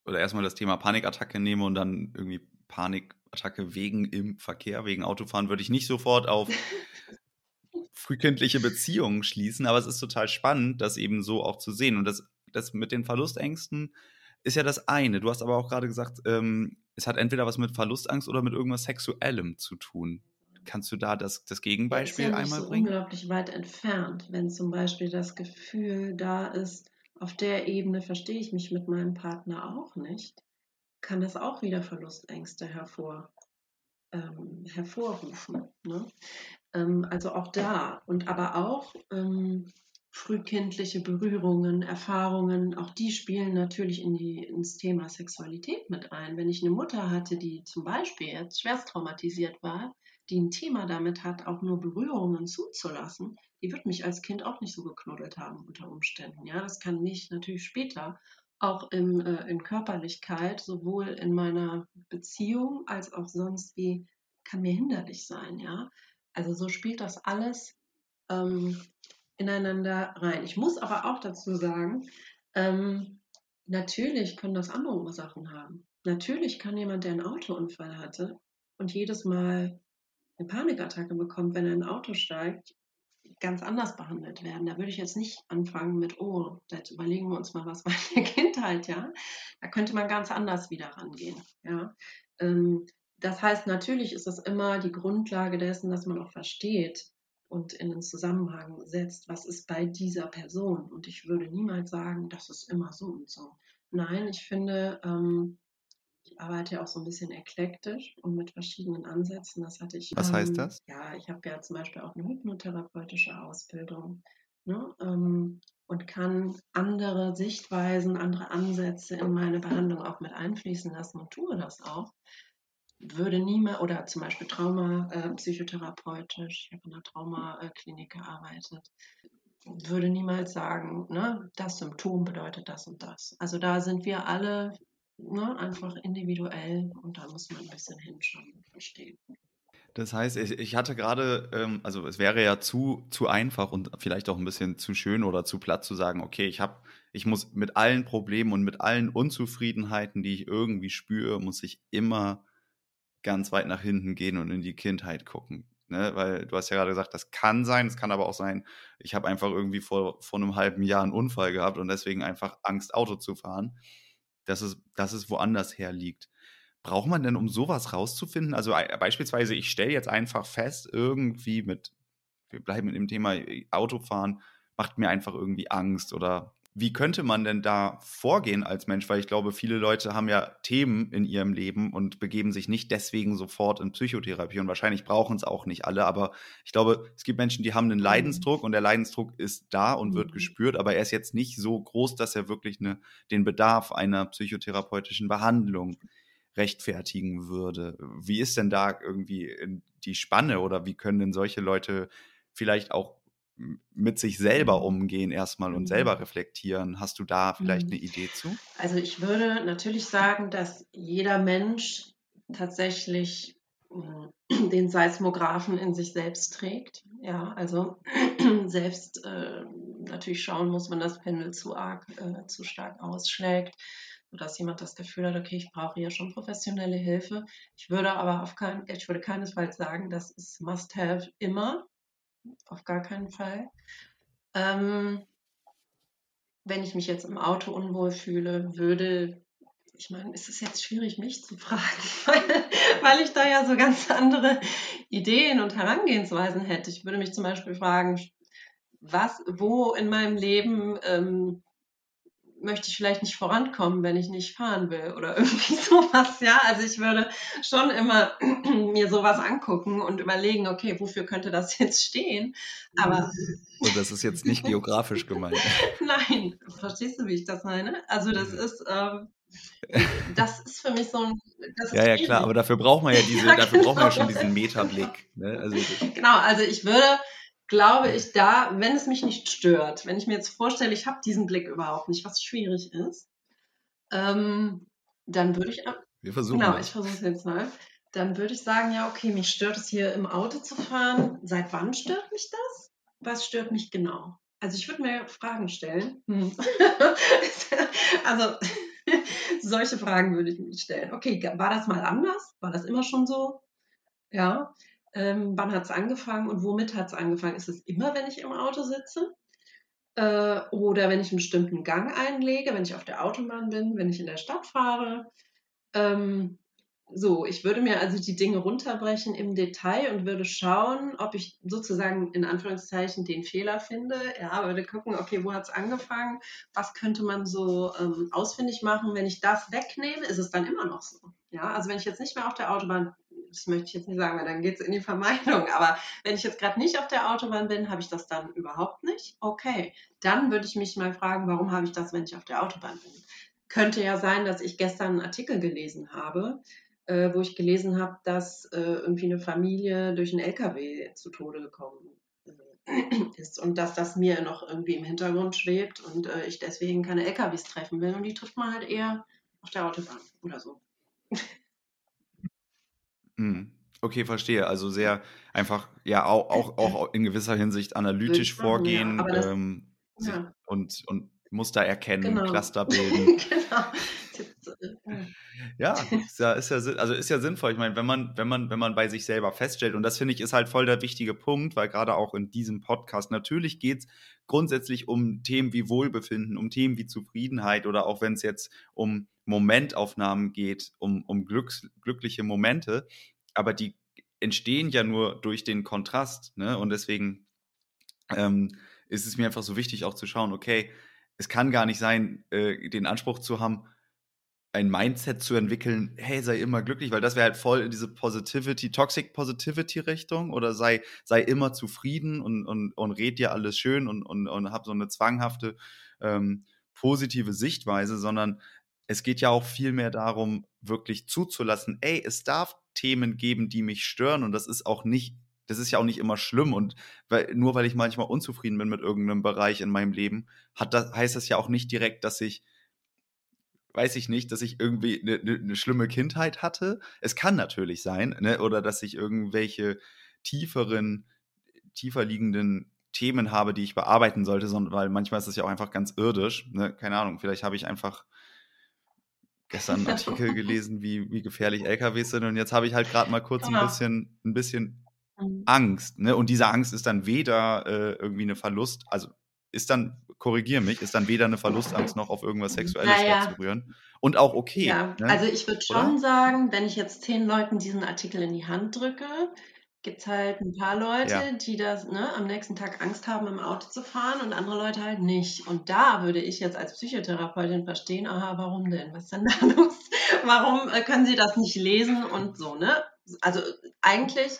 oder erstmal das Thema Panikattacke nehme und dann irgendwie Panikattacke wegen im Verkehr, wegen Autofahren, würde ich nicht sofort auf frühkindliche Beziehungen schließen, aber es ist total spannend, das eben so auch zu sehen. Und das, das mit den Verlustängsten ist ja das eine. Du hast aber auch gerade gesagt, ähm, es hat entweder was mit Verlustangst oder mit irgendwas Sexuellem zu tun. Kannst du da das, das Gegenbeispiel ja, ist ja so bringen? unglaublich weit entfernt, wenn zum Beispiel das Gefühl da ist, auf der Ebene verstehe ich mich mit meinem Partner auch nicht, kann das auch wieder Verlustängste hervor, ähm, hervorrufen. Ne? Ähm, also auch da und aber auch ähm, frühkindliche Berührungen, Erfahrungen, auch die spielen natürlich in die, ins Thema Sexualität mit ein. Wenn ich eine Mutter hatte, die zum Beispiel jetzt schwerst traumatisiert war, die ein Thema damit hat, auch nur Berührungen zuzulassen, die wird mich als Kind auch nicht so geknuddelt haben unter Umständen. Ja, das kann mich natürlich später auch im, äh, in Körperlichkeit, sowohl in meiner Beziehung als auch sonst wie, kann mir hinderlich sein. Ja, also so spielt das alles ähm, ineinander rein. Ich muss aber auch dazu sagen, ähm, natürlich können das andere Ursachen haben. Natürlich kann jemand, der einen Autounfall hatte und jedes Mal eine Panikattacke bekommt, wenn er in ein Auto steigt, ganz anders behandelt werden. Da würde ich jetzt nicht anfangen mit, oh, jetzt überlegen wir uns mal, was war in der Kindheit, ja. Da könnte man ganz anders wieder rangehen, ja. Ähm, das heißt, natürlich ist es immer die Grundlage dessen, dass man auch versteht und in den Zusammenhang setzt, was ist bei dieser Person. Und ich würde niemals sagen, das ist immer so und so. Nein, ich finde, ähm, ich arbeite ja auch so ein bisschen eklektisch und mit verschiedenen Ansätzen. Das hatte ich. Was ähm, heißt das? Ja, ich habe ja zum Beispiel auch eine hypnotherapeutische Ausbildung ne, ähm, und kann andere Sichtweisen, andere Ansätze in meine Behandlung auch mit einfließen lassen und tue das auch. Würde niemals, oder zum Beispiel Trauma, äh, psychotherapeutisch, ich habe in der Traumaklinik gearbeitet, würde niemals sagen, ne, das Symptom bedeutet das und das. Also da sind wir alle ne, einfach individuell und da muss man ein bisschen hinschauen und verstehen. Das heißt, ich, hatte gerade, ähm, also es wäre ja zu, zu einfach und vielleicht auch ein bisschen zu schön oder zu platt zu sagen, okay, ich habe, ich muss mit allen Problemen und mit allen Unzufriedenheiten, die ich irgendwie spüre, muss ich immer ganz weit nach hinten gehen und in die Kindheit gucken. Ne? Weil du hast ja gerade gesagt, das kann sein, es kann aber auch sein, ich habe einfach irgendwie vor, vor einem halben Jahr einen Unfall gehabt und deswegen einfach Angst, Auto zu fahren, dass es, dass es woanders her liegt. Braucht man denn, um sowas rauszufinden? Also beispielsweise, ich stelle jetzt einfach fest, irgendwie mit, wir bleiben mit dem Thema äh, Autofahren, macht mir einfach irgendwie Angst oder wie könnte man denn da vorgehen als Mensch? Weil ich glaube, viele Leute haben ja Themen in ihrem Leben und begeben sich nicht deswegen sofort in Psychotherapie. Und wahrscheinlich brauchen es auch nicht alle. Aber ich glaube, es gibt Menschen, die haben einen mhm. Leidensdruck und der Leidensdruck ist da und wird mhm. gespürt. Aber er ist jetzt nicht so groß, dass er wirklich eine, den Bedarf einer psychotherapeutischen Behandlung rechtfertigen würde. Wie ist denn da irgendwie die Spanne oder wie können denn solche Leute vielleicht auch mit sich selber mhm. umgehen erstmal und selber mhm. reflektieren. Hast du da vielleicht eine mhm. Idee zu? Also ich würde natürlich sagen, dass jeder Mensch tatsächlich den Seismographen in sich selbst trägt. Ja, also selbst äh, natürlich schauen muss, wenn das Pendel zu arg, äh, zu stark ausschlägt, sodass jemand das Gefühl hat, okay, ich brauche hier schon professionelle Hilfe. Ich würde aber auf keinen, ich würde keinesfalls sagen, das ist Must-Have immer auf gar keinen Fall. Ähm, wenn ich mich jetzt im Auto unwohl fühle, würde, ich meine, ist es jetzt schwierig, mich zu fragen, weil, weil ich da ja so ganz andere Ideen und Herangehensweisen hätte. Ich würde mich zum Beispiel fragen, was, wo in meinem Leben ähm, möchte ich vielleicht nicht vorankommen, wenn ich nicht fahren will oder irgendwie sowas, ja. Also ich würde schon immer mir sowas angucken und überlegen, okay, wofür könnte das jetzt stehen? Aber. Und das ist jetzt nicht geografisch gemeint. Nein, verstehst du, wie ich das meine? Also das ist, ähm, das ist für mich so ein. ja, ja, klar, aber dafür braucht man ja diese, ja, dafür genau. braucht man ja schon diesen Metablick. Ne? Also, genau, also ich würde glaube ich, da, wenn es mich nicht stört, wenn ich mir jetzt vorstelle, ich habe diesen Blick überhaupt nicht, was schwierig ist, ähm, dann würde ich. Wir versuchen. Genau, das. ich versuche es jetzt mal. Dann würde ich sagen, ja, okay, mich stört es hier im Auto zu fahren. Seit wann stört mich das? Was stört mich genau? Also ich würde mir Fragen stellen. Hm. also solche Fragen würde ich mir stellen. Okay, war das mal anders? War das immer schon so? Ja. Ähm, wann hat es angefangen und womit hat es angefangen? Ist es immer, wenn ich im Auto sitze? Äh, oder wenn ich einen bestimmten Gang einlege, wenn ich auf der Autobahn bin, wenn ich in der Stadt fahre? Ähm, so, ich würde mir also die Dinge runterbrechen im Detail und würde schauen, ob ich sozusagen in Anführungszeichen den Fehler finde. Ja, würde gucken, okay, wo hat es angefangen? Was könnte man so ähm, ausfindig machen? Wenn ich das wegnehme, ist es dann immer noch so. Ja, also wenn ich jetzt nicht mehr auf der Autobahn das möchte ich jetzt nicht sagen, weil dann geht es in die Vermeidung. Aber wenn ich jetzt gerade nicht auf der Autobahn bin, habe ich das dann überhaupt nicht? Okay, dann würde ich mich mal fragen, warum habe ich das, wenn ich auf der Autobahn bin? Könnte ja sein, dass ich gestern einen Artikel gelesen habe, äh, wo ich gelesen habe, dass äh, irgendwie eine Familie durch einen LKW zu Tode gekommen äh, ist und dass das mir noch irgendwie im Hintergrund schwebt und äh, ich deswegen keine LKWs treffen will und die trifft man halt eher auf der Autobahn oder so. Mhm. Okay, verstehe. Also sehr einfach, ja, auch, auch, auch in gewisser Hinsicht analytisch vorgehen ja, das, ähm, ja. und, und Muster erkennen, genau. Cluster bilden. genau. Ja, ist ja, ist ja, also ist ja sinnvoll. Ich meine, wenn man, wenn man, wenn man bei sich selber feststellt, und das finde ich ist halt voll der wichtige Punkt, weil gerade auch in diesem Podcast natürlich geht es grundsätzlich um Themen wie Wohlbefinden, um Themen wie Zufriedenheit oder auch wenn es jetzt um Momentaufnahmen geht, um, um Glücks, glückliche Momente. Aber die entstehen ja nur durch den Kontrast. Ne? Und deswegen ähm, ist es mir einfach so wichtig, auch zu schauen, okay, es kann gar nicht sein, äh, den Anspruch zu haben, ein Mindset zu entwickeln, hey, sei immer glücklich, weil das wäre halt voll in diese Positivity, Toxic Positivity Richtung oder sei, sei immer zufrieden und, und, und red dir alles schön und, und, und hab so eine zwanghafte ähm, positive Sichtweise, sondern es geht ja auch viel mehr darum, wirklich zuzulassen, ey, es darf Themen geben, die mich stören und das ist auch nicht, das ist ja auch nicht immer schlimm und weil, nur weil ich manchmal unzufrieden bin mit irgendeinem Bereich in meinem Leben, hat das, heißt das ja auch nicht direkt, dass ich weiß ich nicht, dass ich irgendwie eine, eine, eine schlimme Kindheit hatte. Es kann natürlich sein, ne? oder dass ich irgendwelche tieferen, tiefer liegenden Themen habe, die ich bearbeiten sollte, sondern weil manchmal ist es ja auch einfach ganz irdisch. Ne? Keine Ahnung, vielleicht habe ich einfach gestern einen Artikel gelesen, wie, wie gefährlich LKWs sind und jetzt habe ich halt gerade mal kurz genau. ein bisschen, ein bisschen mhm. Angst. Ne? Und diese Angst ist dann weder äh, irgendwie eine Verlust, also ist dann, korrigier mich, ist dann weder eine Verlustangst noch auf irgendwas Sexuelles naja. zu rühren. Und auch okay. Ja, ne? also ich würde schon sagen, wenn ich jetzt zehn Leuten diesen Artikel in die Hand drücke, gibt es halt ein paar Leute, ja. die das ne, am nächsten Tag Angst haben, im Auto zu fahren und andere Leute halt nicht. Und da würde ich jetzt als Psychotherapeutin verstehen, aha, warum denn? Was ist denn da los? Warum äh, können sie das nicht lesen und so, ne? Also eigentlich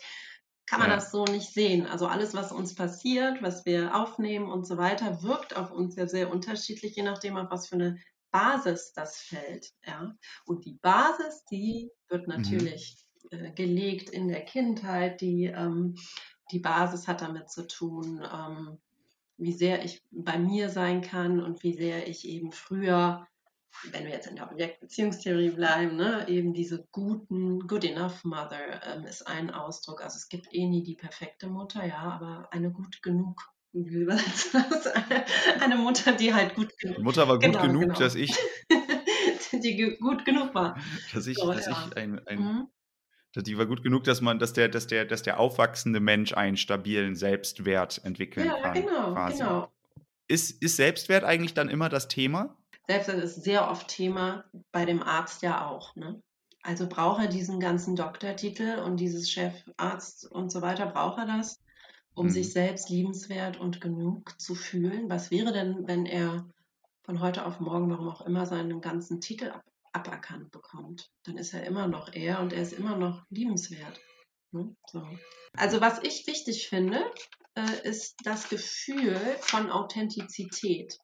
kann man ja. das so nicht sehen. Also alles, was uns passiert, was wir aufnehmen und so weiter, wirkt auf uns ja sehr unterschiedlich, je nachdem, auf was für eine Basis das fällt. Ja? Und die Basis, die wird mhm. natürlich äh, gelegt in der Kindheit. Die, ähm, die Basis hat damit zu tun, ähm, wie sehr ich bei mir sein kann und wie sehr ich eben früher, wenn wir jetzt in der Objektbeziehungstheorie bleiben, ne, eben diese guten, good enough mother ähm, ist ein Ausdruck. Also es gibt eh nie die perfekte Mutter, ja, aber eine gut genug eine Mutter, die halt gut genug. Die Mutter war gut genau, genug, genau. dass ich. die gut genug war. Dass ich, so, dass ja. ich ein, ein, mhm. Die war gut genug, dass man, dass der, dass der, dass der aufwachsende Mensch einen stabilen Selbstwert entwickeln ja, kann. Ja, genau, quasi. genau. Ist, ist Selbstwert eigentlich dann immer das Thema? Selbstwert ist sehr oft Thema, bei dem Arzt ja auch. Ne? Also braucht er diesen ganzen Doktortitel und dieses Chefarzt und so weiter, braucht er das, um hm. sich selbst liebenswert und genug zu fühlen? Was wäre denn, wenn er von heute auf morgen, warum auch immer, seinen ganzen Titel ab aberkannt bekommt, dann ist er immer noch er und er ist immer noch liebenswert. Ne? So. Also was ich wichtig finde, äh, ist das Gefühl von Authentizität.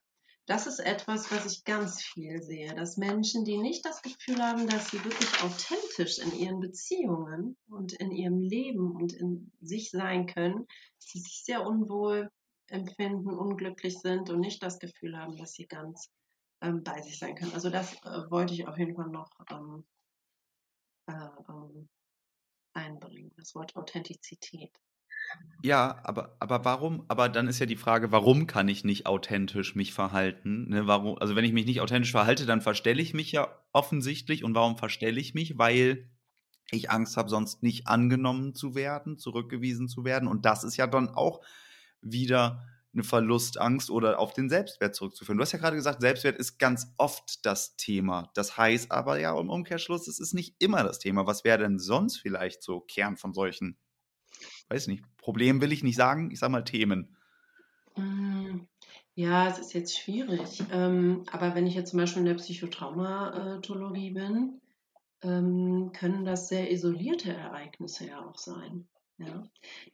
Das ist etwas, was ich ganz viel sehe, dass Menschen, die nicht das Gefühl haben, dass sie wirklich authentisch in ihren Beziehungen und in ihrem Leben und in sich sein können, die sich sehr unwohl empfinden, unglücklich sind und nicht das Gefühl haben, dass sie ganz ähm, bei sich sein können. Also das äh, wollte ich auf jeden Fall noch ähm, äh, ähm, einbringen, das Wort Authentizität. Ja, aber, aber warum? Aber dann ist ja die Frage, warum kann ich nicht authentisch mich verhalten? Ne, warum, also wenn ich mich nicht authentisch verhalte, dann verstelle ich mich ja offensichtlich. Und warum verstelle ich mich? Weil ich Angst habe, sonst nicht angenommen zu werden, zurückgewiesen zu werden. Und das ist ja dann auch wieder eine Verlustangst oder auf den Selbstwert zurückzuführen. Du hast ja gerade gesagt, Selbstwert ist ganz oft das Thema. Das heißt aber ja im Umkehrschluss, es ist nicht immer das Thema. Was wäre denn sonst vielleicht so Kern von solchen, weiß nicht, Problemen will ich nicht sagen, ich sage mal Themen. Mm, ja, es ist jetzt schwierig. Ähm, aber wenn ich jetzt zum Beispiel in der Psychotraumatologie bin, ähm, können das sehr isolierte Ereignisse ja auch sein. Ja,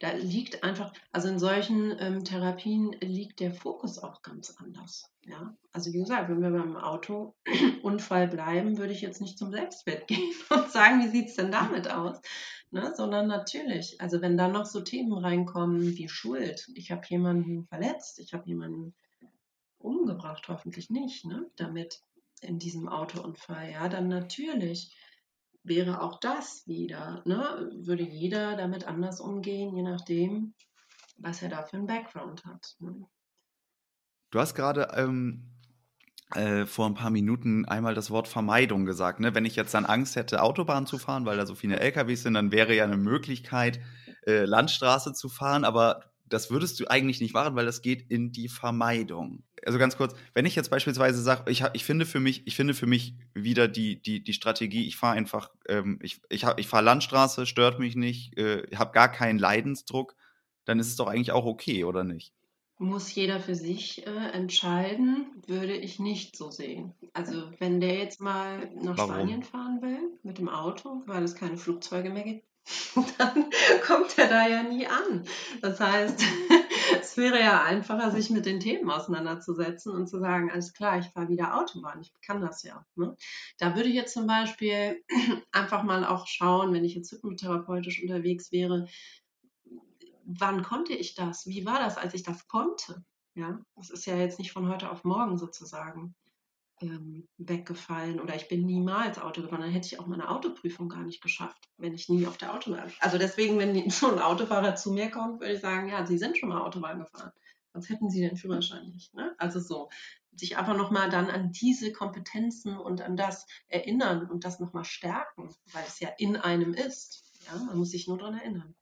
da liegt einfach, also in solchen ähm, Therapien liegt der Fokus auch ganz anders. Ja, also wie gesagt, wenn wir beim Autounfall bleiben, würde ich jetzt nicht zum Selbstwert gehen und sagen, wie sieht es denn damit aus? Ne, sondern natürlich, also wenn da noch so Themen reinkommen wie Schuld, ich habe jemanden verletzt, ich habe jemanden umgebracht, hoffentlich nicht, ne, damit in diesem Autounfall, ja, dann natürlich wäre auch das wieder, ne? würde jeder damit anders umgehen, je nachdem, was er da für einen Background hat. Ne? Du hast gerade ähm, äh, vor ein paar Minuten einmal das Wort Vermeidung gesagt. Ne? Wenn ich jetzt dann Angst hätte, Autobahn zu fahren, weil da so viele LKWs sind, dann wäre ja eine Möglichkeit, äh, Landstraße zu fahren, aber das würdest du eigentlich nicht machen, weil das geht in die Vermeidung. Also ganz kurz, wenn ich jetzt beispielsweise sage, ich, ich finde für mich, ich finde für mich wieder die, die, die Strategie, ich fahre einfach, ähm, ich, ich, ich fahre Landstraße, stört mich nicht, äh, habe gar keinen Leidensdruck, dann ist es doch eigentlich auch okay, oder nicht? Muss jeder für sich äh, entscheiden, würde ich nicht so sehen. Also wenn der jetzt mal nach Warum? Spanien fahren will mit dem Auto, weil es keine Flugzeuge mehr gibt, dann kommt er da ja nie an. Das heißt, es wäre ja einfacher, sich mit den Themen auseinanderzusetzen und zu sagen, alles klar, ich fahre wieder Autobahn, ich kann das ja. Ne? Da würde ich jetzt zum Beispiel einfach mal auch schauen, wenn ich jetzt hypnotherapeutisch unterwegs wäre, wann konnte ich das? Wie war das, als ich das konnte? Ja, das ist ja jetzt nicht von heute auf morgen sozusagen ähm, weggefallen oder ich bin niemals Auto gefahren, dann hätte ich auch meine Autoprüfung gar nicht geschafft, wenn ich nie auf der Autobahn. Also deswegen, wenn so ein Autofahrer zu mir kommt, würde ich sagen, ja, Sie sind schon mal Autobahn gefahren. Sonst hätten Sie den Führerschein nicht. Ne? Also so, sich einfach nochmal dann an diese Kompetenzen und an das erinnern und das nochmal stärken, weil es ja in einem ist. Ja? Man muss sich nur daran erinnern.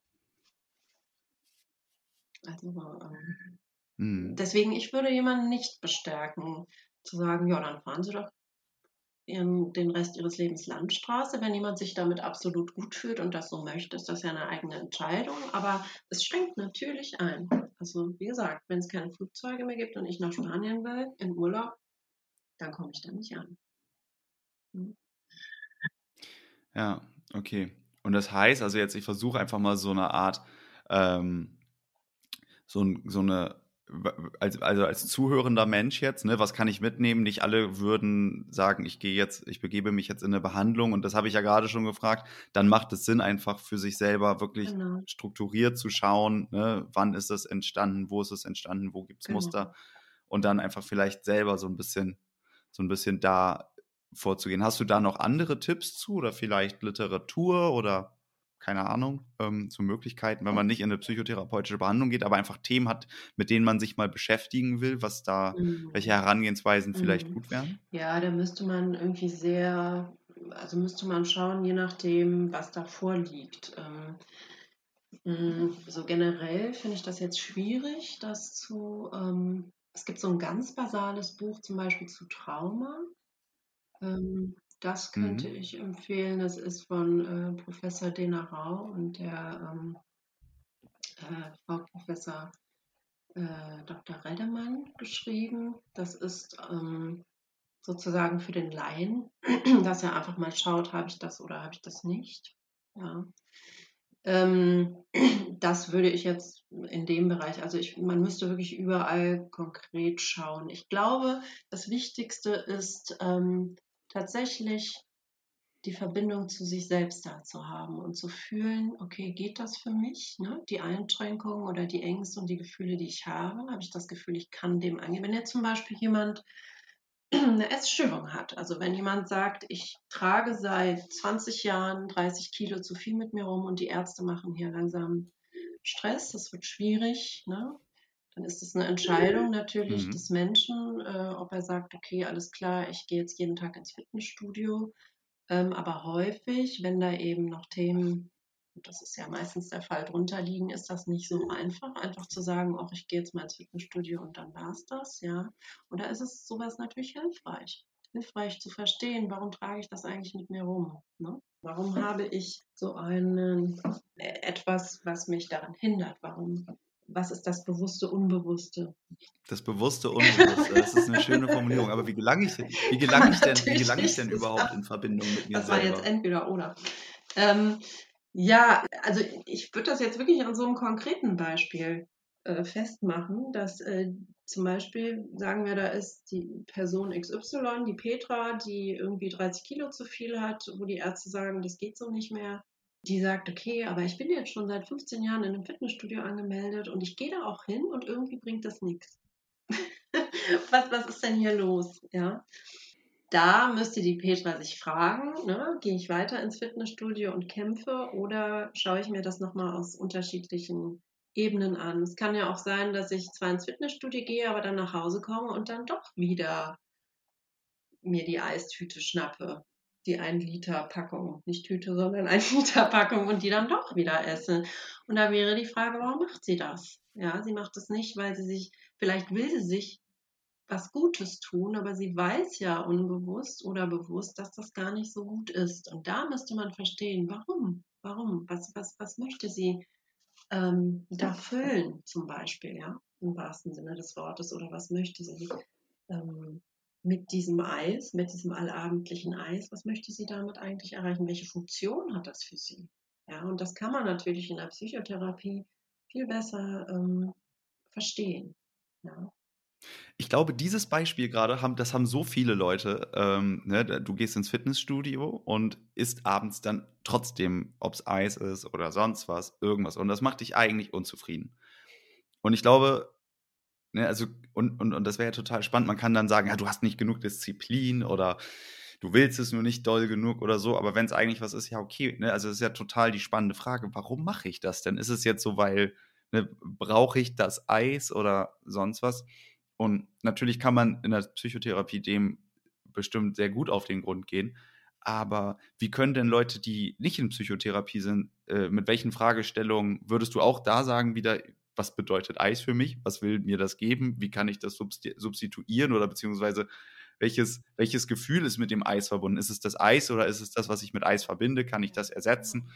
Also ähm, mhm. deswegen, ich würde jemanden nicht bestärken, zu sagen, ja, dann fahren Sie doch ihren, den Rest ihres Lebens Landstraße. Wenn jemand sich damit absolut gut fühlt und das so möchte, ist das ja eine eigene Entscheidung. Aber es schränkt natürlich ein. Also wie gesagt, wenn es keine Flugzeuge mehr gibt und ich nach Spanien will, in Urlaub, dann komme ich da nicht an. Hm. Ja, okay. Und das heißt, also jetzt, ich versuche einfach mal so eine Art, ähm, so, so eine als, also als zuhörender Mensch jetzt, ne, was kann ich mitnehmen? Nicht alle würden sagen, ich gehe jetzt, ich begebe mich jetzt in eine Behandlung und das habe ich ja gerade schon gefragt. Dann macht es Sinn, einfach für sich selber wirklich genau. strukturiert zu schauen, ne, wann ist es entstanden, wo ist es entstanden, wo gibt es genau. Muster und dann einfach vielleicht selber so ein bisschen, so ein bisschen da vorzugehen. Hast du da noch andere Tipps zu oder vielleicht Literatur oder keine Ahnung, ähm, zu Möglichkeiten, wenn man nicht in eine psychotherapeutische Behandlung geht, aber einfach Themen hat, mit denen man sich mal beschäftigen will, was da, mhm. welche Herangehensweisen mhm. vielleicht gut wären? Ja, da müsste man irgendwie sehr, also müsste man schauen, je nachdem, was da vorliegt. Ähm, mm, so generell finde ich das jetzt schwierig, das zu, ähm, es gibt so ein ganz basales Buch zum Beispiel zu Trauma. Ähm, das könnte Mhm. ich empfehlen. Das ist von äh, Professor Denarau und der ähm, äh, Frau Professor äh, Dr. Reddemann geschrieben. Das ist ähm, sozusagen für den Laien, dass er einfach mal schaut, habe ich das oder habe ich das nicht. Ja. Ähm, das würde ich jetzt in dem Bereich, also ich, man müsste wirklich überall konkret schauen. Ich glaube, das Wichtigste ist, ähm, tatsächlich die Verbindung zu sich selbst da zu haben und zu fühlen, okay, geht das für mich? Ne? Die Einschränkungen oder die Ängste und die Gefühle, die ich habe, habe ich das Gefühl, ich kann dem angehen. Wenn jetzt zum Beispiel jemand eine Essstörung hat, also wenn jemand sagt, ich trage seit 20 Jahren 30 Kilo zu viel mit mir rum und die Ärzte machen hier langsam Stress, das wird schwierig, ne? Dann ist es eine Entscheidung natürlich mhm. des Menschen, äh, ob er sagt, okay, alles klar, ich gehe jetzt jeden Tag ins Fitnessstudio. Ähm, aber häufig, wenn da eben noch Themen, das ist ja meistens der Fall, drunter liegen, ist das nicht so einfach, einfach zu sagen, auch ich gehe jetzt mal ins Fitnessstudio und dann war es das, ja. Oder ist es sowas natürlich hilfreich? Hilfreich zu verstehen, warum trage ich das eigentlich mit mir rum? Ne? Warum habe ich so einen, äh, etwas, was mich daran hindert? Warum was ist das bewusste Unbewusste? Das bewusste Unbewusste, das ist eine schöne Formulierung. Aber wie gelange ich, wie gelange ich denn, wie gelange ich denn überhaupt in Verbindung mit mir das selber? Das war jetzt entweder oder. Ähm, ja, also ich würde das jetzt wirklich an so einem konkreten Beispiel äh, festmachen, dass äh, zum Beispiel, sagen wir, da ist die Person XY, die Petra, die irgendwie 30 Kilo zu viel hat, wo die Ärzte sagen, das geht so nicht mehr die sagt, okay, aber ich bin jetzt schon seit 15 Jahren in einem Fitnessstudio angemeldet und ich gehe da auch hin und irgendwie bringt das nichts. was, was ist denn hier los? Ja. Da müsste die Petra sich fragen, ne, gehe ich weiter ins Fitnessstudio und kämpfe oder schaue ich mir das nochmal aus unterschiedlichen Ebenen an. Es kann ja auch sein, dass ich zwar ins Fitnessstudio gehe, aber dann nach Hause komme und dann doch wieder mir die Eistüte schnappe die 1 Liter Packung, nicht Tüte, sondern 1 Liter Packung und die dann doch wieder esse. Und da wäre die Frage, warum macht sie das? Ja, sie macht es nicht, weil sie sich, vielleicht will sie sich was Gutes tun, aber sie weiß ja unbewusst oder bewusst, dass das gar nicht so gut ist. Und da müsste man verstehen, warum? Warum? Was, was, was möchte sie ähm, da füllen, zum Beispiel, ja, im wahrsten Sinne des Wortes, oder was möchte sie ähm, mit diesem Eis, mit diesem allabendlichen Eis, was möchte sie damit eigentlich erreichen? Welche Funktion hat das für sie? Ja, und das kann man natürlich in der Psychotherapie viel besser ähm, verstehen. Ja. Ich glaube, dieses Beispiel gerade, haben, das haben so viele Leute. Ähm, ne? Du gehst ins Fitnessstudio und isst abends dann trotzdem, ob es Eis ist oder sonst was, irgendwas. Und das macht dich eigentlich unzufrieden. Und ich glaube, Ne, also, und, und, und das wäre ja total spannend. Man kann dann sagen, ja, du hast nicht genug Disziplin oder du willst es nur nicht doll genug oder so, aber wenn es eigentlich was ist, ja, okay. Ne? Also, das ist ja total die spannende Frage. Warum mache ich das denn? Ist es jetzt so, weil ne, brauche ich das Eis oder sonst was? Und natürlich kann man in der Psychotherapie dem bestimmt sehr gut auf den Grund gehen. Aber wie können denn Leute, die nicht in Psychotherapie sind, äh, mit welchen Fragestellungen würdest du auch da sagen, wieder, was bedeutet Eis für mich? Was will mir das geben? Wie kann ich das substituieren oder beziehungsweise welches, welches Gefühl ist mit dem Eis verbunden? Ist es das Eis oder ist es das, was ich mit Eis verbinde? Kann ich das ersetzen?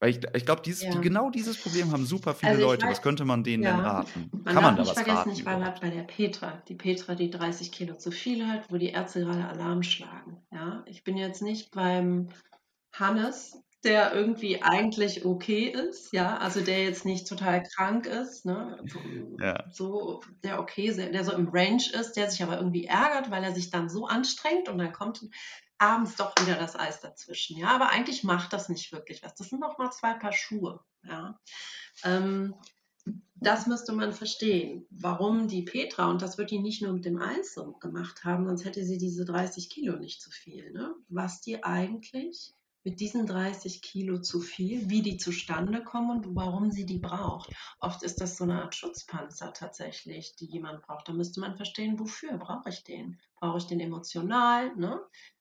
Weil ich, ich glaube, ja. die, genau dieses Problem haben super viele also Leute. Weiß, was könnte man denen ja, denn raten? Man Kann man da was vergessen, raten? Ich war gerade bei der Petra. Die Petra, die 30 Kilo zu viel hat, wo die Ärzte gerade Alarm schlagen. Ja, ich bin jetzt nicht beim Hannes, der irgendwie eigentlich okay ist, ja, also der jetzt nicht total krank ist, ne, so, ja. so der okay, der so im Range ist, der sich aber irgendwie ärgert, weil er sich dann so anstrengt und dann kommt abends doch wieder das Eis dazwischen, ja, aber eigentlich macht das nicht wirklich was. Das sind noch mal zwei Paar Schuhe, ja. Ähm, das müsste man verstehen, warum die Petra, und das wird die nicht nur mit dem Eis so gemacht haben, sonst hätte sie diese 30 Kilo nicht zu viel, ne? was die eigentlich mit diesen 30 Kilo zu viel, wie die zustande kommen und warum sie die braucht. Oft ist das so eine Art Schutzpanzer tatsächlich, die jemand braucht. Da müsste man verstehen, wofür brauche ich den? Brauche ich den emotional? Ne?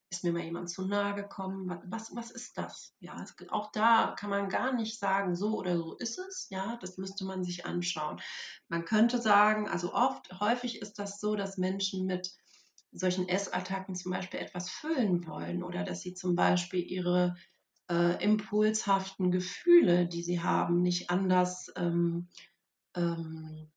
Ist mir mal jemand zu nahe gekommen? Was, was ist das? Ja, es, auch da kann man gar nicht sagen, so oder so ist es. Ja, das müsste man sich anschauen. Man könnte sagen, also oft, häufig ist das so, dass Menschen mit solchen Essattacken zum Beispiel etwas füllen wollen oder dass sie zum Beispiel ihre äh, impulshaften Gefühle, die sie haben, nicht anders, ähm, ähm,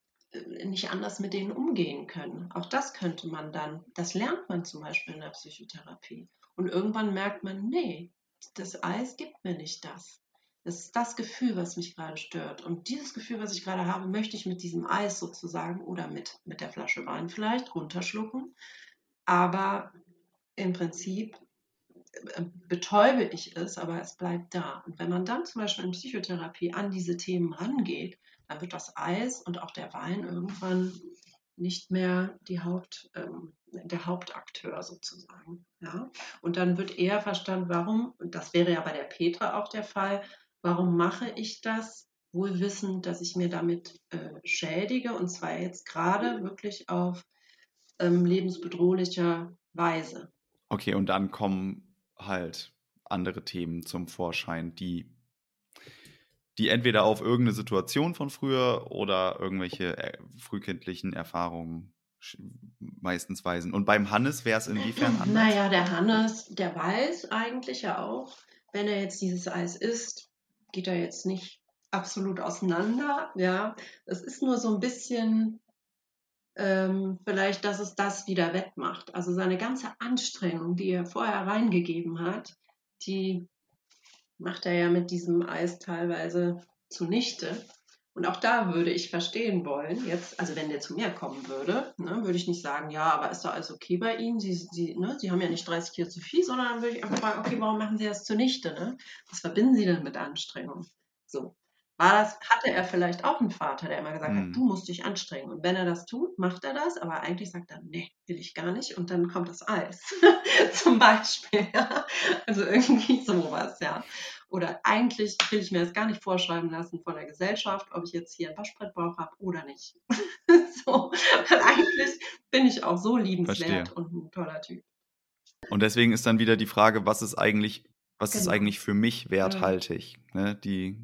nicht anders mit denen umgehen können. Auch das könnte man dann, das lernt man zum Beispiel in der Psychotherapie. Und irgendwann merkt man, nee, das Eis gibt mir nicht das. Das ist das Gefühl, was mich gerade stört. Und dieses Gefühl, was ich gerade habe, möchte ich mit diesem Eis sozusagen oder mit, mit der Flasche Wein vielleicht runterschlucken. Aber im Prinzip äh, betäube ich es, aber es bleibt da. Und wenn man dann zum Beispiel in Psychotherapie an diese Themen rangeht, dann wird das Eis und auch der Wein irgendwann nicht mehr die Haupt, ähm, der Hauptakteur sozusagen. Ja? Und dann wird eher verstanden, warum, und das wäre ja bei der Petra auch der Fall, warum mache ich das, wohl wissend, dass ich mir damit äh, schädige, und zwar jetzt gerade wirklich auf ähm, lebensbedrohlicher Weise. Okay, und dann kommen halt andere Themen zum Vorschein, die, die entweder auf irgendeine Situation von früher oder irgendwelche äh, frühkindlichen Erfahrungen meistens weisen. Und beim Hannes wäre es inwiefern anders? Naja, der Hannes, der weiß eigentlich ja auch, wenn er jetzt dieses Eis isst, geht er jetzt nicht absolut auseinander. Ja, es ist nur so ein bisschen ähm, vielleicht, dass es das wieder wettmacht. Also seine ganze Anstrengung, die er vorher reingegeben hat, die macht er ja mit diesem Eis teilweise zunichte. Und auch da würde ich verstehen wollen, jetzt, also wenn der zu mir kommen würde, ne, würde ich nicht sagen, ja, aber ist doch alles okay bei Ihnen? Sie, Sie, ne, Sie haben ja nicht 30 Kilo zu viel, sondern dann würde ich einfach fragen, okay, warum machen Sie das zunichte? Ne? Was verbinden Sie denn mit Anstrengung? So. War das, hatte er vielleicht auch einen Vater, der immer gesagt hm. hat, du musst dich anstrengen. Und wenn er das tut, macht er das, aber eigentlich sagt er, nee, will ich gar nicht. Und dann kommt das Eis. Zum Beispiel. Ja? Also irgendwie sowas, ja. Oder eigentlich will ich mir das gar nicht vorschreiben lassen von der Gesellschaft, ob ich jetzt hier einen Waschbrettbauch habe oder nicht. so. Weil eigentlich bin ich auch so liebenswert Verstehe. und ein toller Typ. Und deswegen ist dann wieder die Frage, was ist eigentlich, was genau. ist eigentlich für mich werthaltig? Ne? Die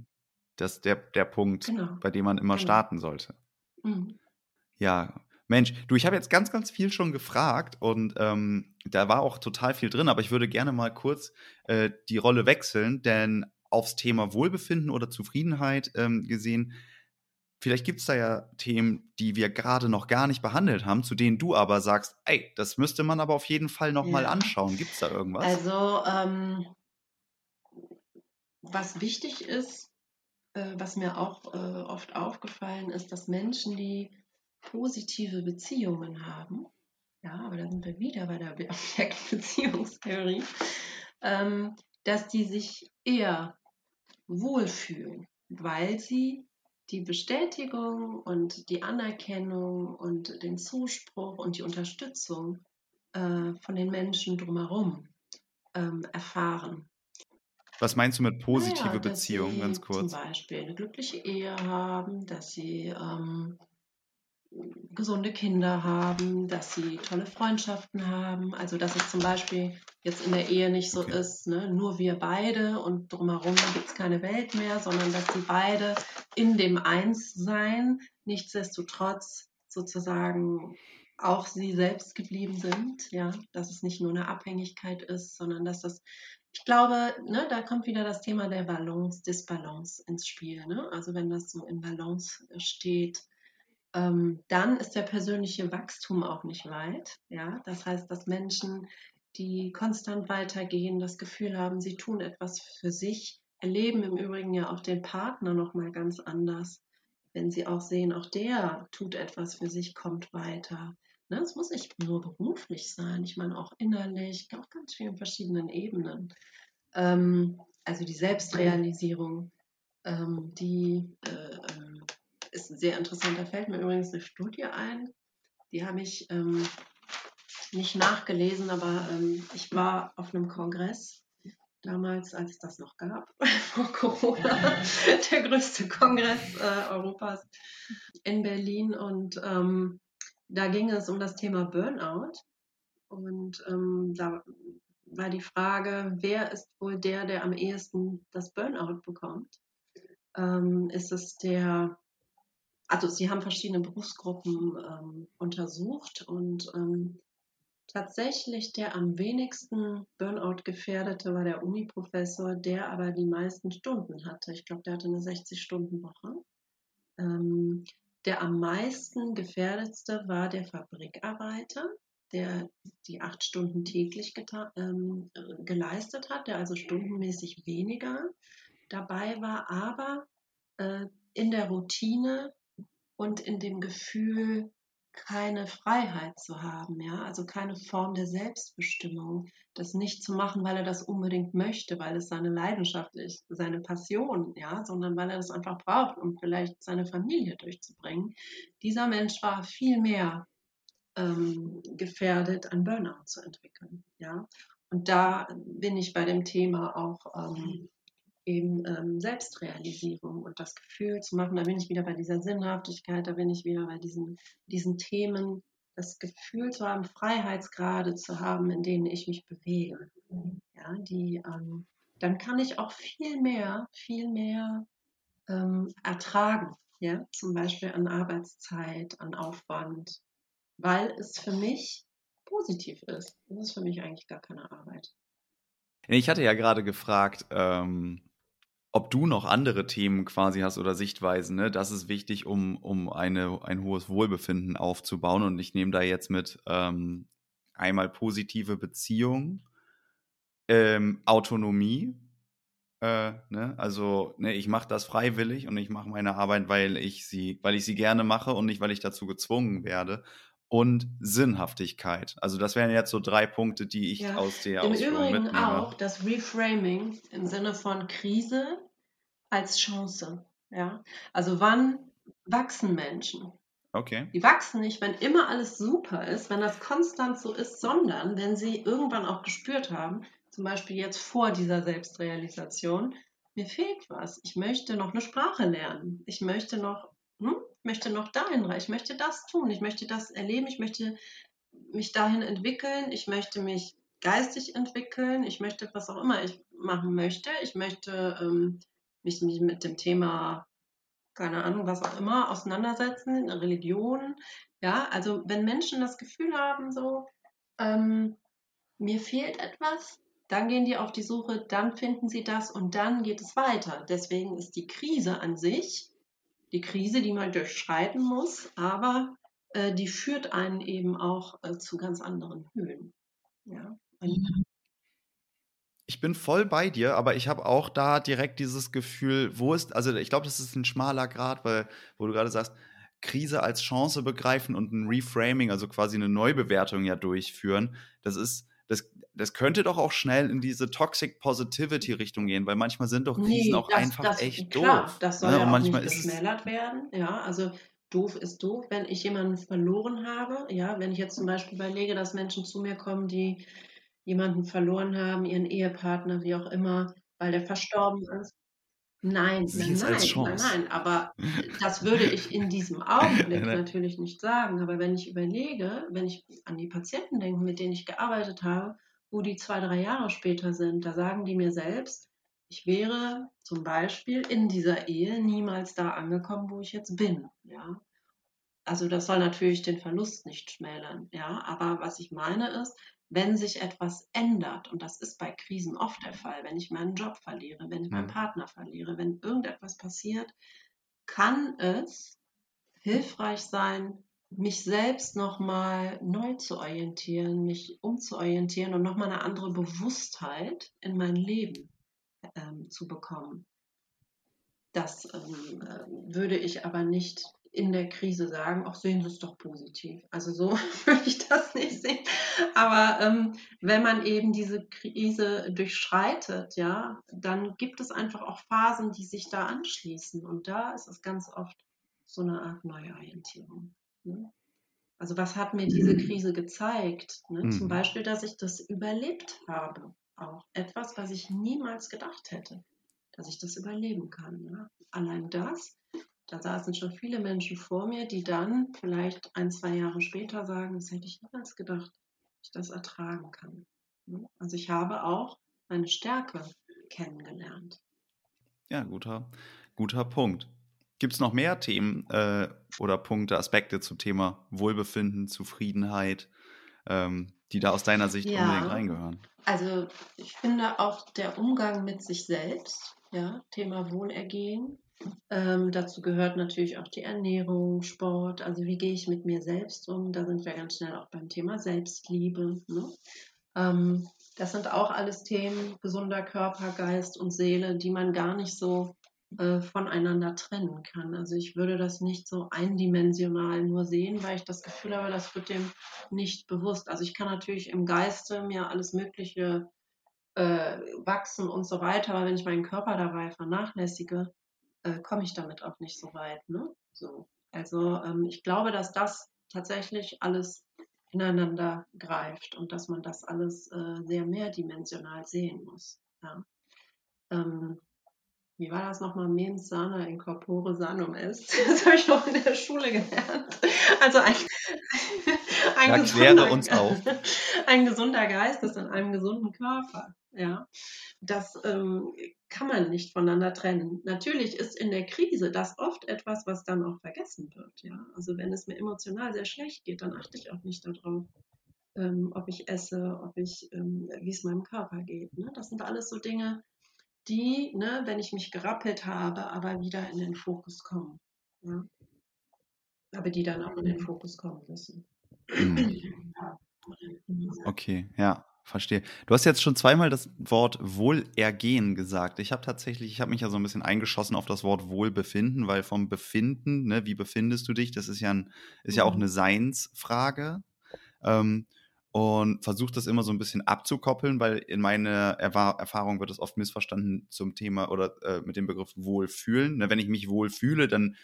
das ist der, der Punkt, genau. bei dem man immer genau. starten sollte. Mhm. Ja, Mensch, du, ich habe jetzt ganz, ganz viel schon gefragt und ähm, da war auch total viel drin, aber ich würde gerne mal kurz äh, die Rolle wechseln, denn aufs Thema Wohlbefinden oder Zufriedenheit ähm, gesehen, vielleicht gibt es da ja Themen, die wir gerade noch gar nicht behandelt haben, zu denen du aber sagst, ey, das müsste man aber auf jeden Fall nochmal ja. anschauen. Gibt es da irgendwas? Also, ähm, was wichtig ist, äh, was mir auch äh, oft aufgefallen ist, dass Menschen, die positive Beziehungen haben, ja, aber da sind wir wieder bei der Objektbeziehungstheorie, ähm, dass die sich eher wohlfühlen, weil sie die Bestätigung und die Anerkennung und den Zuspruch und die Unterstützung äh, von den Menschen drumherum ähm, erfahren. Was meinst du mit positive naja, Beziehungen, ganz kurz? Zum Beispiel eine glückliche Ehe haben, dass sie ähm, gesunde Kinder haben, dass sie tolle Freundschaften haben. Also dass es zum Beispiel jetzt in der Ehe nicht so okay. ist, ne? nur wir beide und drumherum gibt es keine Welt mehr, sondern dass sie beide in dem Einssein nichtsdestotrotz sozusagen auch sie selbst geblieben sind, ja, dass es nicht nur eine Abhängigkeit ist, sondern dass das, ich glaube, ne, da kommt wieder das Thema der Balance, Disbalance ins Spiel. Ne? Also wenn das so in Balance steht, ähm, dann ist der persönliche Wachstum auch nicht weit. Ja, das heißt, dass Menschen, die konstant weitergehen, das Gefühl haben, sie tun etwas für sich, erleben im Übrigen ja auch den Partner noch mal ganz anders wenn sie auch sehen, auch der tut etwas für sich, kommt weiter. Ne, es muss nicht nur beruflich sein, ich meine auch innerlich, auf ganz vielen verschiedenen Ebenen. Ähm, also die Selbstrealisierung, ähm, die äh, ist sehr interessant. Da fällt mir übrigens eine Studie ein, die habe ich ähm, nicht nachgelesen, aber ähm, ich war auf einem Kongress damals, als es das noch gab, vor Corona, der größte Kongress äh, Europas in Berlin und ähm, da ging es um das Thema Burnout. Und ähm, da war die Frage, wer ist wohl der, der am ehesten das Burnout bekommt? Ähm, ist es der, also sie haben verschiedene Berufsgruppen ähm, untersucht und ähm, tatsächlich der am wenigsten Burnout gefährdete war der Uni-Professor, der aber die meisten Stunden hatte. Ich glaube, der hatte eine 60-Stunden-Woche. Der am meisten gefährdetste war der Fabrikarbeiter, der die acht Stunden täglich ähm, geleistet hat, der also stundenmäßig weniger dabei war, aber äh, in der Routine und in dem Gefühl, keine Freiheit zu haben, ja, also keine Form der Selbstbestimmung, das nicht zu machen, weil er das unbedingt möchte, weil es seine Leidenschaft ist, seine Passion, ja, sondern weil er das einfach braucht, um vielleicht seine Familie durchzubringen. Dieser Mensch war viel mehr ähm, gefährdet, ein Burnout zu entwickeln, ja. Und da bin ich bei dem Thema auch ähm, eben ähm, Selbstrealisierung und das Gefühl zu machen, da bin ich wieder bei dieser Sinnhaftigkeit, da bin ich wieder bei diesen, diesen Themen, das Gefühl zu haben, Freiheitsgrade zu haben, in denen ich mich bewege. Ja, die, ähm, dann kann ich auch viel mehr, viel mehr ähm, ertragen, ja, zum Beispiel an Arbeitszeit, an Aufwand, weil es für mich positiv ist. Das ist für mich eigentlich gar keine Arbeit. Ich hatte ja gerade gefragt, ähm, ob du noch andere Themen quasi hast oder Sichtweisen, ne? Das ist wichtig, um, um eine, ein hohes Wohlbefinden aufzubauen. Und ich nehme da jetzt mit ähm, einmal positive Beziehung, ähm, Autonomie. Äh, ne? Also, ne, ich mache das freiwillig und ich mache meine Arbeit, weil ich sie, weil ich sie gerne mache und nicht, weil ich dazu gezwungen werde und Sinnhaftigkeit. Also das wären jetzt so drei Punkte, die ich ja. aus der Im Ausführung Übrigen mitnehme. auch das Reframing im Sinne von Krise als Chance. Ja, also wann wachsen Menschen? Okay. Die wachsen nicht, wenn immer alles super ist, wenn das konstant so ist, sondern wenn sie irgendwann auch gespürt haben, zum Beispiel jetzt vor dieser Selbstrealisation, mir fehlt was. Ich möchte noch eine Sprache lernen. Ich möchte noch hm, möchte noch dahin rein, ich möchte das tun, ich möchte das erleben, ich möchte mich dahin entwickeln, ich möchte mich geistig entwickeln, ich möchte was auch immer ich machen möchte, ich möchte ähm, mich, mit dem Thema, keine Ahnung, was auch immer, auseinandersetzen, Religion, ja, also wenn Menschen das Gefühl haben, so, ähm, mir fehlt etwas, dann gehen die auf die Suche, dann finden sie das und dann geht es weiter. Deswegen ist die Krise an sich die Krise, die man durchschreiten muss, aber äh, die führt einen eben auch äh, zu ganz anderen Höhen. Ja. Ich bin voll bei dir, aber ich habe auch da direkt dieses Gefühl, wo ist, also ich glaube, das ist ein schmaler Grad, weil, wo du gerade sagst, Krise als Chance begreifen und ein Reframing, also quasi eine Neubewertung ja durchführen. Das ist, das, das könnte doch auch schnell in diese Toxic Positivity Richtung gehen, weil manchmal sind doch Krisen nee, auch das, einfach das, echt klar, doof. Das soll ja, ja auch manchmal nicht geschmälert werden. Ja, also doof ist doof, wenn ich jemanden verloren habe. Ja, wenn ich jetzt zum Beispiel überlege, dass Menschen zu mir kommen, die jemanden verloren haben, ihren Ehepartner, wie auch immer, weil der verstorben ist. Nein, nein, nein, nein, aber das würde ich in diesem Augenblick natürlich nicht sagen. Aber wenn ich überlege, wenn ich an die Patienten denke, mit denen ich gearbeitet habe, wo die zwei, drei Jahre später sind, da sagen die mir selbst, ich wäre zum Beispiel in dieser Ehe niemals da angekommen, wo ich jetzt bin. Ja? Also das soll natürlich den Verlust nicht schmälern. Ja? Aber was ich meine ist, wenn sich etwas ändert, und das ist bei Krisen oft der Fall, wenn ich meinen Job verliere, wenn ich meinen Partner verliere, wenn irgendetwas passiert, kann es hilfreich sein, mich selbst nochmal neu zu orientieren, mich umzuorientieren und nochmal eine andere Bewusstheit in mein Leben ähm, zu bekommen. Das ähm, äh, würde ich aber nicht in der Krise sagen, ach, sehen Sie es doch positiv. Also so würde ich das nicht sehen. Aber ähm, wenn man eben diese Krise durchschreitet, ja, dann gibt es einfach auch Phasen, die sich da anschließen. Und da ist es ganz oft so eine Art Neuorientierung. Ne? Also was hat mir diese Krise gezeigt? Ne? Mhm. Zum Beispiel, dass ich das überlebt habe. Auch etwas, was ich niemals gedacht hätte, dass ich das überleben kann. Ne? Allein das, da saßen schon viele Menschen vor mir, die dann vielleicht ein, zwei Jahre später sagen, das hätte ich niemals gedacht, dass ich das ertragen kann. Also ich habe auch meine Stärke kennengelernt. Ja, guter, guter Punkt. Gibt es noch mehr Themen äh, oder Punkte, Aspekte zum Thema Wohlbefinden, Zufriedenheit, ähm, die da aus deiner Sicht ja. unbedingt reingehören? Also ich finde auch der Umgang mit sich selbst, ja, Thema Wohlergehen. Ähm, dazu gehört natürlich auch die Ernährung, Sport, also wie gehe ich mit mir selbst um. Da sind wir ganz schnell auch beim Thema Selbstliebe. Ne? Ähm, das sind auch alles Themen, gesunder Körper, Geist und Seele, die man gar nicht so äh, voneinander trennen kann. Also ich würde das nicht so eindimensional nur sehen, weil ich das Gefühl habe, das wird dem nicht bewusst. Also ich kann natürlich im Geiste mir alles Mögliche äh, wachsen und so weiter, aber wenn ich meinen Körper dabei vernachlässige, äh, komme ich damit auch nicht so weit. Ne? So. Also ähm, ich glaube, dass das tatsächlich alles ineinander greift und dass man das alles äh, sehr mehrdimensional sehen muss. Ja. Ähm, wie war das nochmal? Mens sana in corpore sanum ist. Das habe ich noch in der Schule gelernt. Also ein, ein, gesunder, uns auf. ein gesunder Geist ist in einem gesunden Körper. Ja, das ähm, kann man nicht voneinander trennen. Natürlich ist in der Krise das oft etwas, was dann auch vergessen wird. Ja, also wenn es mir emotional sehr schlecht geht, dann achte ich auch nicht darauf, ähm, ob ich esse, ob ich, ähm, wie es meinem Körper geht. Ne? Das sind alles so Dinge, die, ne, wenn ich mich gerappelt habe, aber wieder in den Fokus kommen. Ja? Aber die dann auch in den Fokus kommen müssen. Okay, ja, verstehe. Du hast jetzt schon zweimal das Wort Wohlergehen gesagt. Ich habe tatsächlich, ich habe mich ja so ein bisschen eingeschossen auf das Wort Wohlbefinden, weil vom Befinden, ne, wie befindest du dich, das ist ja, ein, ist ja auch mhm. eine Seinsfrage. Ähm, und versuche das immer so ein bisschen abzukoppeln, weil in meiner Erfahrung wird es oft missverstanden zum Thema oder äh, mit dem Begriff Wohlfühlen. Ne, wenn ich mich wohlfühle, dann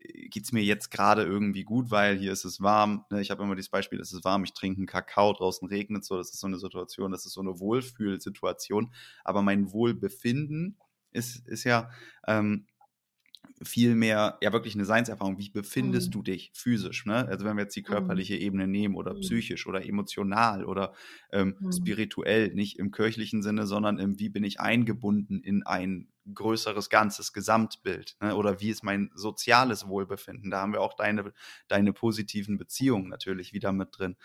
äh, geht es mir jetzt gerade irgendwie gut, weil hier ist es warm. Ne? Ich habe immer dieses Beispiel, es ist warm, ich trinke einen Kakao, draußen regnet so. Das ist so eine Situation, das ist so eine Wohlfühlsituation. Aber mein Wohlbefinden ist, ist ja ähm, viel mehr, ja wirklich eine Seinserfahrung. Wie befindest mhm. du dich physisch? Ne? Also wenn wir jetzt die mhm. körperliche mhm. Ebene nehmen oder mhm. psychisch oder emotional oder ähm, mhm. spirituell, nicht im kirchlichen Sinne, sondern im, wie bin ich eingebunden in ein größeres ganzes Gesamtbild? Ne? Oder wie ist mein soziales Wohlbefinden? Da haben wir auch deine, deine positiven Beziehungen natürlich wieder mit drin.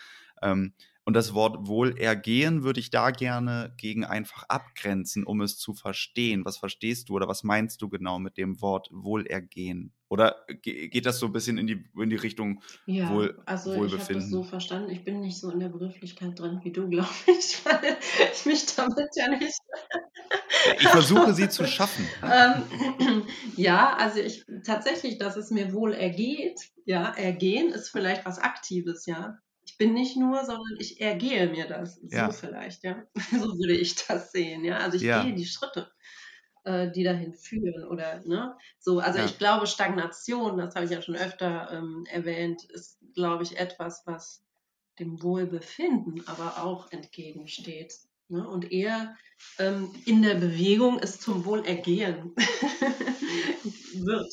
Ähm, und das Wort Wohlergehen würde ich da gerne gegen einfach abgrenzen, um es zu verstehen. Was verstehst du oder was meinst du genau mit dem Wort Wohlergehen? Oder geht das so ein bisschen in die, in die Richtung ja, Wohl, also Wohlbefinden? Ich habe das so verstanden. Ich bin nicht so in der Begrifflichkeit drin wie du, glaube ich, weil ich mich damit ja nicht. ich versuche sie zu schaffen. ähm, ja, also ich tatsächlich, dass es mir wohl ergeht. Ja, ergehen ist vielleicht was Aktives, ja bin nicht nur, sondern ich ergehe mir das. So ja. vielleicht, ja. So würde ich das sehen, ja. Also ich ja. gehe die Schritte, äh, die dahin führen oder, ne. So, also ja. ich glaube, Stagnation, das habe ich ja schon öfter ähm, erwähnt, ist, glaube ich, etwas, was dem Wohlbefinden aber auch entgegensteht. Ne? Und eher ähm, in der Bewegung ist zum Wohlergehen wird.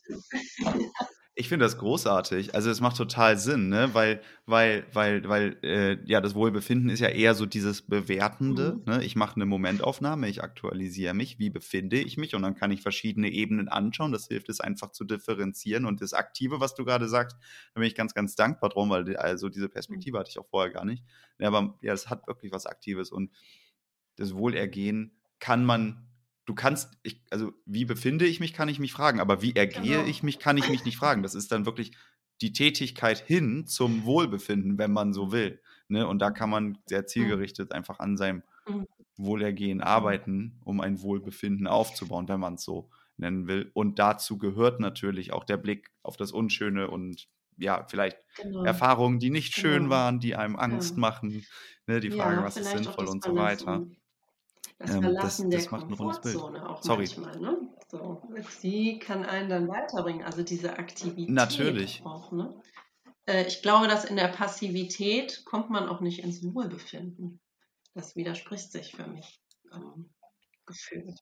Ich finde das großartig. Also es macht total Sinn, ne? Weil, weil, weil, weil, äh, ja, das Wohlbefinden ist ja eher so dieses Bewertende. Mhm. Ne? Ich mache eine Momentaufnahme, ich aktualisiere mich, wie befinde ich mich und dann kann ich verschiedene Ebenen anschauen. Das hilft es einfach zu differenzieren. Und das Aktive, was du gerade sagst, da bin ich ganz, ganz dankbar drum, weil also diese Perspektive hatte ich auch vorher gar nicht. Ja, aber ja, es hat wirklich was Aktives und das Wohlergehen kann man du kannst, ich, also wie befinde ich mich, kann ich mich fragen, aber wie ergehe genau. ich mich, kann ich mich nicht fragen. Das ist dann wirklich die Tätigkeit hin zum Wohlbefinden, wenn man so will. Ne? Und da kann man sehr mhm. zielgerichtet einfach an seinem mhm. Wohlergehen arbeiten, um ein Wohlbefinden aufzubauen, wenn man es so nennen will. Und dazu gehört natürlich auch der Blick auf das Unschöne und ja, vielleicht genau. Erfahrungen, die nicht schön genau. waren, die einem Angst ja. machen. Ne? Die Frage, ja, was ist sinnvoll und so weiter. Das ähm, Verlassen das, das der Komfortzone auch Sorry. manchmal, ne? So, die kann einen dann weiterbringen, also diese Aktivität Natürlich. auch, ne? Äh, ich glaube, dass in der Passivität kommt man auch nicht ins Wohlbefinden. Das widerspricht sich für mich ähm, gefühlt.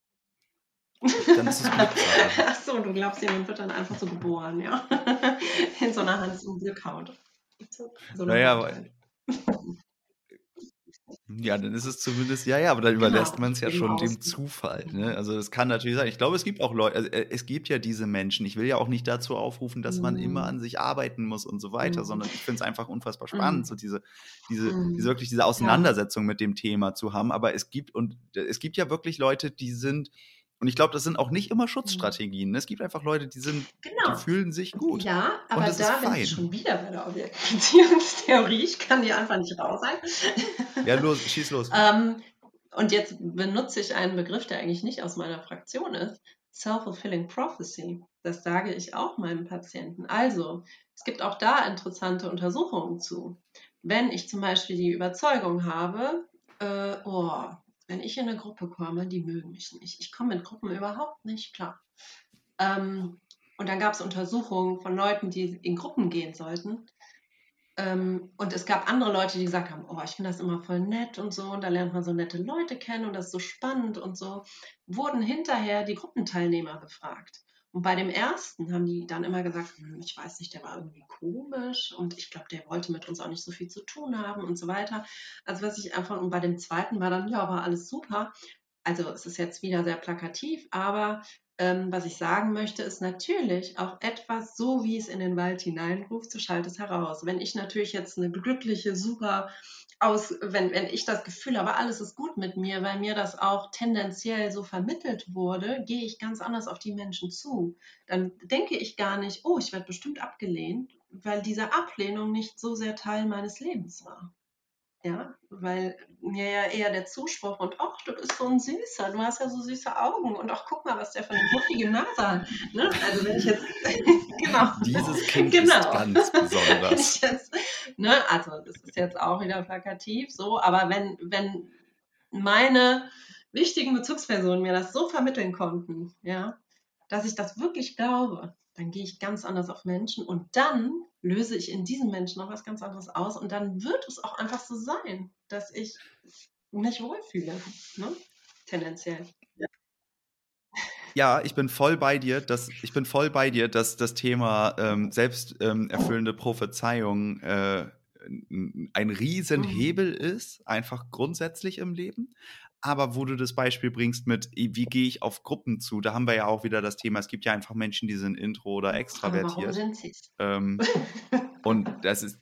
Dann ist es Glückssache. Ach so, du glaubst, jemand wird dann einfach so geboren, ja? In so einer Hans- und Glückhaut. So naja, aber ja, dann ist es zumindest, ja, ja, aber dann überlässt genau, man es ja schon dem Zufall. Ne? Also es kann natürlich sein. Ich glaube, es gibt auch Leute, also äh, es gibt ja diese Menschen. Ich will ja auch nicht dazu aufrufen, dass man immer mhm. an sich arbeiten muss und so weiter, mhm. sondern ich finde es einfach unfassbar spannend, mhm. so diese, diese, diese mhm. wirklich diese Auseinandersetzung ja. mit dem Thema zu haben. Aber es gibt und es gibt ja wirklich Leute, die sind und ich glaube, das sind auch nicht immer mhm. Schutzstrategien. Ne? Es gibt einfach Leute, die sind, genau. die fühlen sich gut. Ja, aber da bin ich schon wieder bei der Objektbeziehungstheorie. Ich kann die einfach nicht raus sein. Ja, los, schieß los. ähm, und jetzt benutze ich einen Begriff, der eigentlich nicht aus meiner Fraktion ist. Self-fulfilling Prophecy. Das sage ich auch meinen Patienten. Also, es gibt auch da interessante Untersuchungen zu. Wenn ich zum Beispiel die Überzeugung habe, äh, oh, wenn ich in eine Gruppe komme, die mögen mich nicht. Ich komme mit Gruppen überhaupt nicht klar. Ähm, und dann gab es Untersuchungen von Leuten, die in Gruppen gehen sollten. Ähm, und es gab andere Leute, die gesagt haben, oh, ich finde das immer voll nett und so, und da lernt man so nette Leute kennen und das ist so spannend und so, wurden hinterher die Gruppenteilnehmer befragt. Und bei dem ersten haben die dann immer gesagt, hm, ich weiß nicht, der war irgendwie komisch und ich glaube, der wollte mit uns auch nicht so viel zu tun haben und so weiter. Also was ich einfach, und bei dem zweiten war dann, ja, war alles super. Also es ist jetzt wieder sehr plakativ, aber ähm, was ich sagen möchte, ist natürlich auch etwas so, wie es in den Wald hineinruft, so schallt es heraus. Wenn ich natürlich jetzt eine glückliche, super aus, wenn, wenn ich das Gefühl habe, alles ist gut mit mir, weil mir das auch tendenziell so vermittelt wurde, gehe ich ganz anders auf die Menschen zu. Dann denke ich gar nicht, oh, ich werde bestimmt abgelehnt, weil diese Ablehnung nicht so sehr Teil meines Lebens war. Ja, weil mir ja eher der Zuspruch und ach, du bist so ein Süßer, du hast ja so süße Augen und auch guck mal, was der für eine muffige Nase hat. Ne? Also wenn ich jetzt, genau. Dieses Kind genau. ist ganz besonders. Jetzt, ne? Also das ist jetzt auch wieder plakativ so, aber wenn, wenn meine wichtigen Bezugspersonen mir das so vermitteln konnten, ja, dass ich das wirklich glaube, dann gehe ich ganz anders auf Menschen und dann löse ich in diesen Menschen noch was ganz anderes aus und dann wird es auch einfach so sein, dass ich mich wohlfühle, ne? tendenziell. Ja. Ja, ich bin voll bei dir, dass ich bin voll bei dir, dass das Thema ähm, selbsterfüllende ähm, Prophezeiung äh, ein Riesenhebel mhm. ist, einfach grundsätzlich im Leben. Aber wo du das Beispiel bringst mit, wie gehe ich auf Gruppen zu, da haben wir ja auch wieder das Thema, es gibt ja einfach Menschen, die sind intro oder extravertiert. Warum sind sie? Ähm, und das ist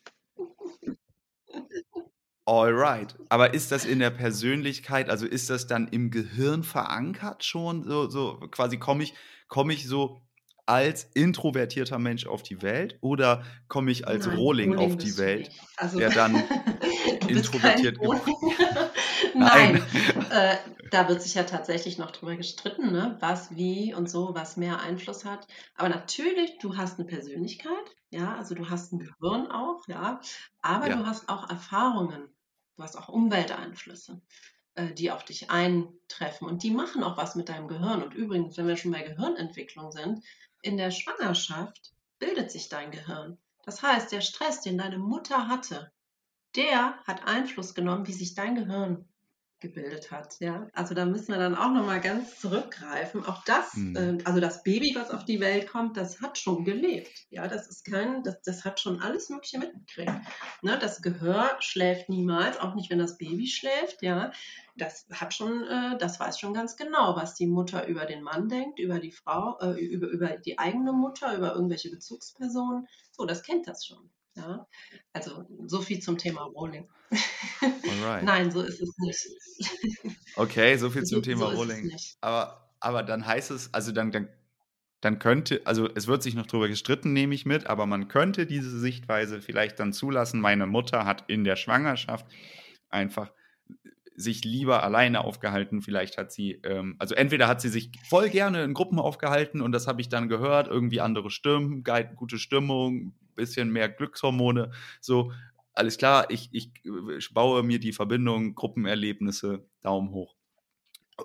Alright. Aber ist das in der Persönlichkeit, also ist das dann im Gehirn verankert schon? So, so quasi komme ich, komme ich so als introvertierter Mensch auf die Welt oder komme ich als Nein, Rohling auf die Welt, also, der dann introvertiert Nein, äh, da wird sich ja tatsächlich noch drüber gestritten, ne? was, wie und so, was mehr Einfluss hat. Aber natürlich, du hast eine Persönlichkeit, ja, also du hast ein Gehirn auch, ja, aber ja. du hast auch Erfahrungen, du hast auch Umwelteinflüsse äh, die auf dich eintreffen. Und die machen auch was mit deinem Gehirn. Und übrigens, wenn wir schon bei Gehirnentwicklung sind, in der Schwangerschaft bildet sich dein Gehirn. Das heißt, der Stress, den deine Mutter hatte, der hat Einfluss genommen, wie sich dein Gehirn gebildet hat. Ja? Also da müssen wir dann auch nochmal ganz zurückgreifen. Auch das, mhm. äh, also das Baby, was auf die Welt kommt, das hat schon gelebt. Ja, das ist kein, das, das hat schon alles Mögliche mitgekriegt. Ne? Das Gehör schläft niemals, auch nicht, wenn das Baby schläft. Ja, das hat schon, äh, das weiß schon ganz genau, was die Mutter über den Mann denkt, über die Frau, äh, über, über die eigene Mutter, über irgendwelche Bezugspersonen. So, das kennt das schon. Ja, also so viel zum Thema Rolling. Nein, so ist es nicht. Okay, so viel zum so, Thema so Rolling. Aber, aber dann heißt es, also dann, dann, dann könnte, also es wird sich noch drüber gestritten, nehme ich mit, aber man könnte diese Sichtweise vielleicht dann zulassen. Meine Mutter hat in der Schwangerschaft einfach sich lieber alleine aufgehalten. Vielleicht hat sie, ähm, also entweder hat sie sich voll gerne in Gruppen aufgehalten und das habe ich dann gehört, irgendwie andere Stimmen, gute Stimmung, bisschen mehr Glückshormone, so. Alles klar, ich, ich baue mir die Verbindung, Gruppenerlebnisse, Daumen hoch.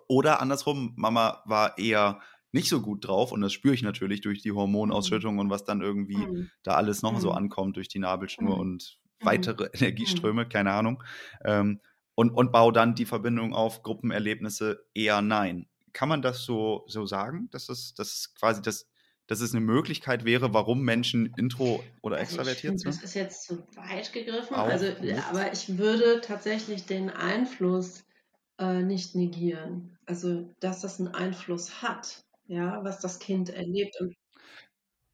Oder andersrum, Mama war eher nicht so gut drauf und das spüre ich natürlich durch die Hormonausschüttung mhm. und was dann irgendwie mhm. da alles noch mhm. so ankommt durch die Nabelschnur mhm. und mhm. weitere Energieströme, mhm. keine Ahnung. Ähm, und, und baue dann die Verbindung auf Gruppenerlebnisse eher nein. Kann man das so, so sagen, dass es, dass es quasi das, dass es eine Möglichkeit wäre, warum Menschen intro- oder also extravertiert sind? Das ist jetzt zu weit gegriffen, Auch also, aber ich würde tatsächlich den Einfluss äh, nicht negieren. Also, dass das einen Einfluss hat, ja, was das Kind erlebt. Und,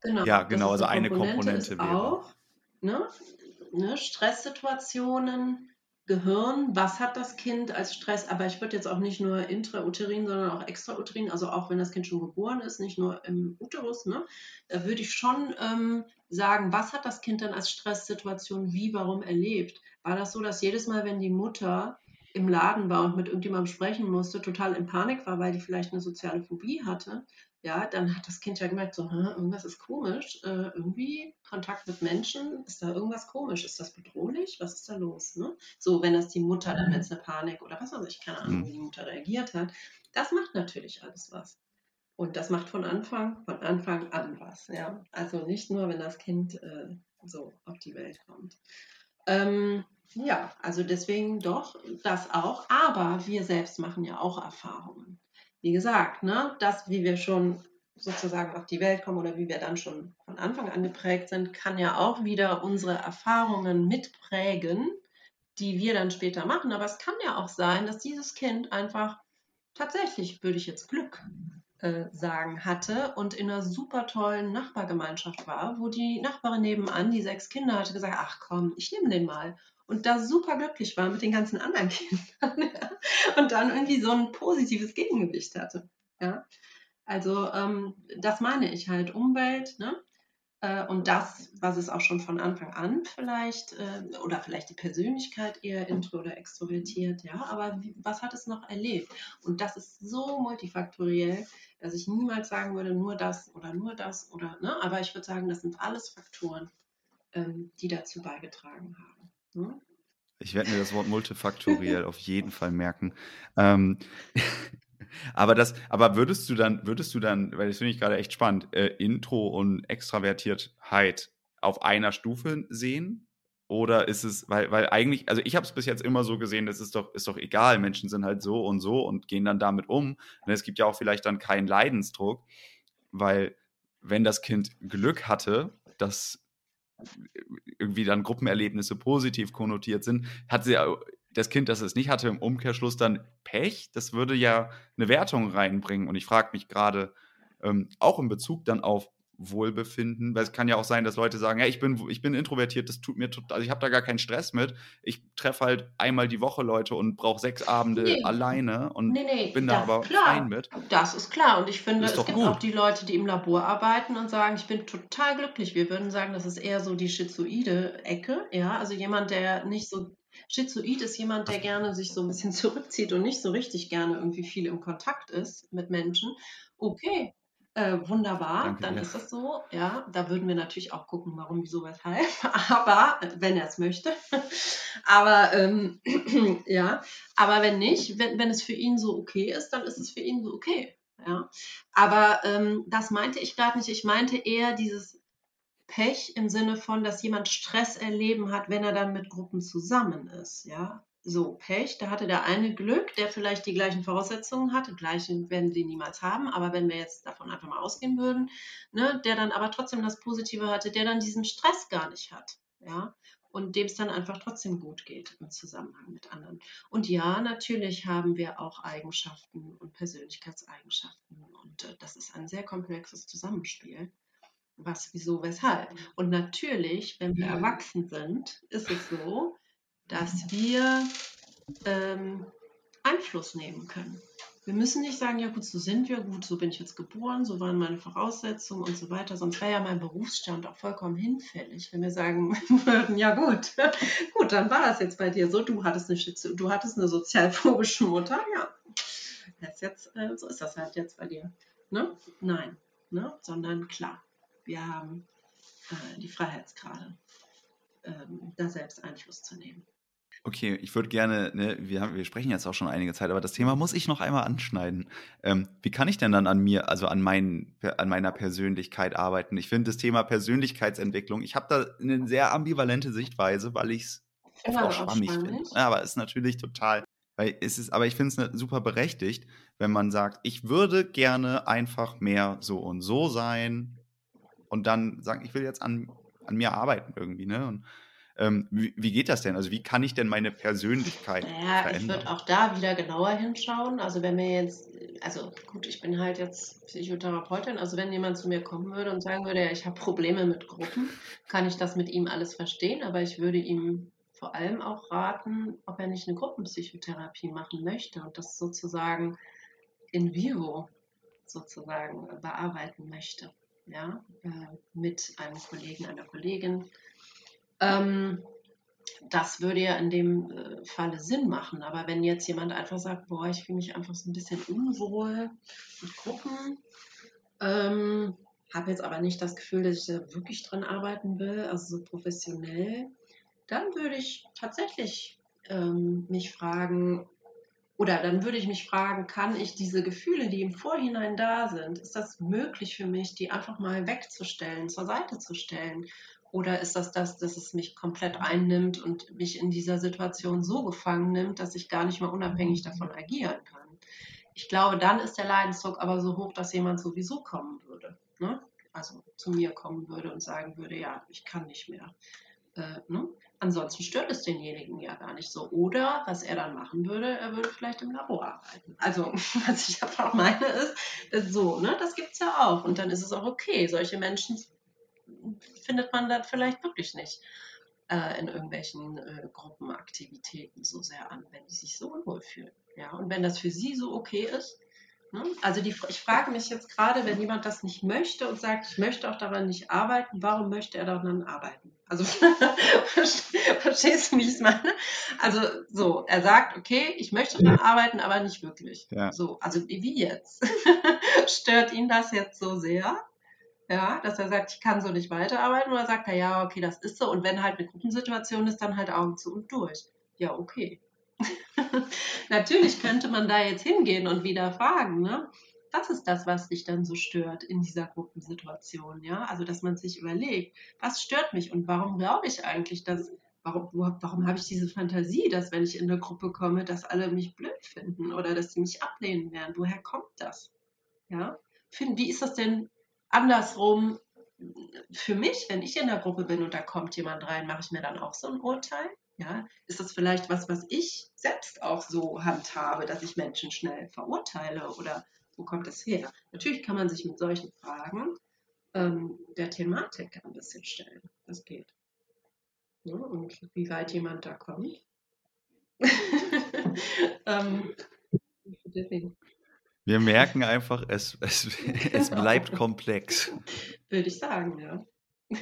genau, ja, genau, also eine Komponente, Komponente wäre. Auch, ne, ne, Stresssituationen, Gehirn, was hat das Kind als Stress, aber ich würde jetzt auch nicht nur intrauterin, sondern auch extrauterin, also auch wenn das Kind schon geboren ist, nicht nur im Uterus, ne, da würde ich schon ähm, sagen, was hat das Kind dann als Stresssituation wie, warum erlebt? War das so, dass jedes Mal, wenn die Mutter im Laden war und mit irgendjemandem sprechen musste, total in Panik war, weil die vielleicht eine soziale Phobie hatte, ja, dann hat das Kind ja gemerkt, so, irgendwas ist komisch, äh, irgendwie Kontakt mit Menschen, ist da irgendwas komisch, ist das bedrohlich, was ist da los? Ne? So, wenn das die Mutter dann jetzt eine Panik oder was weiß ich, keine Ahnung, mhm. wie die Mutter reagiert hat, das macht natürlich alles was. Und das macht von Anfang, von Anfang an was, ja. Also nicht nur, wenn das Kind äh, so auf die Welt kommt. Ähm, ja, also deswegen doch das auch, aber wir selbst machen ja auch Erfahrungen wie gesagt, ne, das, wie wir schon sozusagen auf die Welt kommen oder wie wir dann schon von Anfang an geprägt sind, kann ja auch wieder unsere Erfahrungen mitprägen, die wir dann später machen. Aber es kann ja auch sein, dass dieses Kind einfach tatsächlich, würde ich jetzt Glück äh, sagen, hatte und in einer super tollen Nachbargemeinschaft war, wo die Nachbarin nebenan, die sechs Kinder hatte, gesagt, ach komm, ich nehme den mal und da super glücklich war mit den ganzen anderen Kindern und dann irgendwie so ein positives Gegengewicht hatte. Ja? Also ähm, das meine ich halt, Umwelt ne? Äh, und das, was es auch schon von Anfang an vielleicht, äh, oder vielleicht die Persönlichkeit eher intro oder extrovertiert, ja, aber wie, was hat es noch erlebt? Und das ist so multifaktoriell, dass ich niemals sagen würde, nur das oder nur das oder, ne, aber ich würde sagen, das sind alles Faktoren, ähm, die dazu beigetragen haben. Hm? Ich werde mir das Wort multifaktoriell auf jeden Fall merken. Ähm, aber das, aber würdest du dann, würdest du dann, weil das finde ich gerade echt spannend, äh, Intro und Extravertiertheit auf einer Stufe sehen? Oder ist es, weil, weil eigentlich, also ich habe es bis jetzt immer so gesehen, das ist doch, ist doch egal, Menschen sind halt so und so und gehen dann damit um. Und es gibt ja auch vielleicht dann keinen Leidensdruck, weil wenn das Kind Glück hatte, dass irgendwie dann Gruppenerlebnisse positiv konnotiert sind, hat sie das Kind, das es nicht hatte, im Umkehrschluss dann Pech. Das würde ja eine Wertung reinbringen. Und ich frage mich gerade, ähm, auch in Bezug dann auf Wohlbefinden, weil es kann ja auch sein, dass Leute sagen, ja, ich bin, ich bin introvertiert, das tut mir total, also ich habe da gar keinen Stress mit. Ich treffe halt einmal die Woche Leute und brauche sechs Abende nee. alleine und nee, nee, bin da aber fein mit. Das ist klar und ich finde, es gibt gut. auch die Leute, die im Labor arbeiten und sagen, ich bin total glücklich. Wir würden sagen, das ist eher so die schizoide Ecke, ja, also jemand, der nicht so Schizoid ist jemand, der gerne sich so ein bisschen zurückzieht und nicht so richtig gerne irgendwie viel im Kontakt ist mit Menschen. Okay, äh, wunderbar, Danke dann dir. ist das so. Ja, da würden wir natürlich auch gucken, warum, wieso, weshalb. Aber wenn er es möchte. aber ähm, ja, aber wenn nicht, wenn, wenn es für ihn so okay ist, dann ist es für ihn so okay. Ja, aber ähm, das meinte ich gerade nicht. Ich meinte eher dieses Pech im Sinne von, dass jemand Stress erleben hat, wenn er dann mit Gruppen zusammen ist. Ja, so Pech, da hatte der eine Glück, der vielleicht die gleichen Voraussetzungen hatte, gleichen werden sie niemals haben, aber wenn wir jetzt davon einfach mal ausgehen würden, ne, der dann aber trotzdem das Positive hatte, der dann diesen Stress gar nicht hat, ja, und dem es dann einfach trotzdem gut geht im Zusammenhang mit anderen. Und ja, natürlich haben wir auch Eigenschaften und Persönlichkeitseigenschaften und äh, das ist ein sehr komplexes Zusammenspiel. Was, wieso, weshalb. Und natürlich, wenn wir erwachsen sind, ist es so, dass wir ähm, Einfluss nehmen können. Wir müssen nicht sagen, ja gut, so sind wir, gut, so bin ich jetzt geboren, so waren meine Voraussetzungen und so weiter. Sonst wäre ja mein Berufsstand auch vollkommen hinfällig, wenn wir sagen würden, ja gut, gut, dann war das jetzt bei dir so, du hattest eine, Schizo du hattest eine sozialphobische Mutter, ja, das jetzt, äh, so ist das halt jetzt bei dir. Ne? Nein, ne? sondern klar, wir haben äh, die Freiheitsgrade, ähm, da selbst Einfluss zu nehmen. Okay, ich würde gerne, ne, wir, haben, wir sprechen jetzt auch schon einige Zeit, aber das Thema muss ich noch einmal anschneiden. Ähm, wie kann ich denn dann an mir, also an, mein, an meiner Persönlichkeit arbeiten? Ich finde das Thema Persönlichkeitsentwicklung, ich habe da eine sehr ambivalente Sichtweise, weil ich es auch schwammig finde. Ja, aber es ist natürlich total, weil es ist, aber ich finde es ne, super berechtigt, wenn man sagt, ich würde gerne einfach mehr so und so sein und dann sagen, ich will jetzt an, an mir arbeiten irgendwie, ne? Und ähm, wie, wie, geht das denn? Also wie kann ich denn meine Persönlichkeit naja, verändern? Ich würde auch da wieder genauer hinschauen. Also wenn mir jetzt, also gut, ich bin halt jetzt Psychotherapeutin, also wenn jemand zu mir kommen würde und sagen würde, ja, ich habe Probleme mit Gruppen, kann ich das mit ihm alles verstehen, aber ich würde ihm vor allem auch raten, ob er nicht eine Gruppenpsychotherapie machen möchte und das sozusagen in vivo sozusagen bearbeiten möchte. Ja, äh, mit einem Kollegen, einer Kollegin, ähm, das würde ja in dem äh, Falle Sinn machen. Aber wenn jetzt jemand einfach sagt, boah, ich fühle mich einfach so ein bisschen unwohl mit Gruppen, ähm, habe jetzt aber nicht das Gefühl, dass ich da wirklich dran arbeiten will, also so professionell, dann würde ich tatsächlich ähm, mich fragen, oder dann würde ich mich fragen, kann ich diese Gefühle, die im Vorhinein da sind, ist das möglich für mich, die einfach mal wegzustellen, zur Seite zu stellen oder ist das das, dass es mich komplett einnimmt und mich in dieser Situation so gefangen nimmt, dass ich gar nicht mehr unabhängig davon agieren kann? Ich glaube, dann ist der Leidensdruck aber so hoch, dass jemand sowieso kommen würde. Ne? Also zu mir kommen würde und sagen würde, ja, ich kann nicht mehr. Äh, ne? Ansonsten stört es denjenigen ja gar nicht so. Oder was er dann machen würde, er würde vielleicht im Labor arbeiten. Also, was ich einfach meine, ist, ist so, ne? das gibt es ja auch. Und dann ist es auch okay. Solche Menschen findet man das vielleicht wirklich nicht äh, in irgendwelchen äh, Gruppenaktivitäten so sehr an, wenn die sich so unwohl fühlen. Ja, und wenn das für sie so okay ist, ne? also die, ich frage mich jetzt gerade, wenn jemand das nicht möchte und sagt, ich möchte auch daran nicht arbeiten, warum möchte er dann arbeiten? Also verstehst du, wie ich es meine? Also so, er sagt, okay, ich möchte daran arbeiten, aber nicht wirklich. Ja. So, also wie jetzt? Stört ihn das jetzt so sehr? Ja, dass er sagt, ich kann so nicht weiterarbeiten, oder sagt er, ja, okay, das ist so. Und wenn halt eine Gruppensituation ist, dann halt Augen zu und durch. Ja, okay. Natürlich könnte man da jetzt hingehen und wieder fragen, ne? Was ist das, was dich dann so stört in dieser Gruppensituation? Ja, also dass man sich überlegt, was stört mich und warum glaube ich eigentlich, dass, warum, warum habe ich diese Fantasie, dass wenn ich in eine Gruppe komme, dass alle mich blöd finden oder dass sie mich ablehnen werden? Woher kommt das? Ja, wie ist das denn andersrum, für mich, wenn ich in der Gruppe bin und da kommt jemand rein, mache ich mir dann auch so ein Urteil? Ja, ist das vielleicht was, was ich selbst auch so handhabe, dass ich Menschen schnell verurteile oder wo kommt das her? Natürlich kann man sich mit solchen Fragen ähm, der Thematik ein bisschen stellen. Das geht. Ja, und wie weit jemand da kommt. ähm, wir merken einfach, es, es, es bleibt komplex. Würde ich sagen, ja.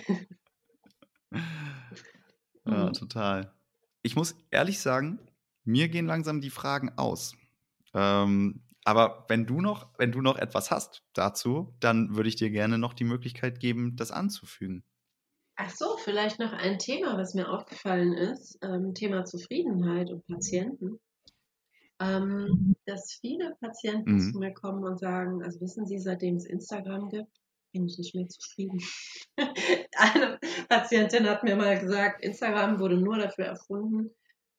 ja, mhm. total. Ich muss ehrlich sagen, mir gehen langsam die Fragen aus. Ähm, aber wenn du noch, wenn du noch etwas hast dazu, dann würde ich dir gerne noch die Möglichkeit geben, das anzufügen. Ach so, vielleicht noch ein Thema, was mir aufgefallen ist, ähm, Thema Zufriedenheit und Patienten ähm, dass viele Patienten mhm. zu mir kommen und sagen, also wissen Sie, seitdem es Instagram gibt, bin ich nicht mehr zufrieden. Eine Patientin hat mir mal gesagt, Instagram wurde nur dafür erfunden,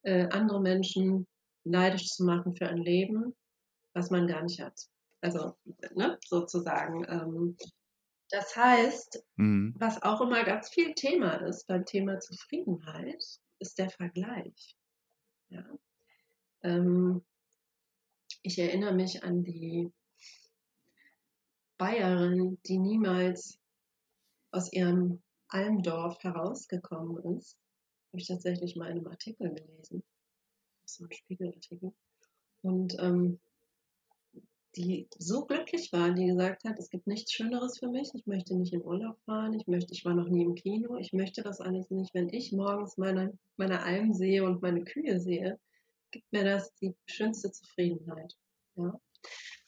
äh, andere Menschen neidisch zu machen für ein Leben, was man gar nicht hat. Also ne, sozusagen. Ähm, das heißt, mhm. was auch immer ganz viel Thema ist beim Thema Zufriedenheit, ist der Vergleich. Ja. Ähm, ich erinnere mich an die Bayerin, die niemals aus ihrem Almdorf herausgekommen ist. Habe ich tatsächlich mal in einem Artikel gelesen. So ein Spiegelartikel. Und ähm, die so glücklich war, die gesagt hat, es gibt nichts Schöneres für mich, ich möchte nicht in Urlaub fahren, ich möchte, ich war noch nie im Kino, ich möchte das alles nicht, wenn ich morgens meine, meine Alm sehe und meine Kühe sehe, gibt mir das die schönste Zufriedenheit. Ja?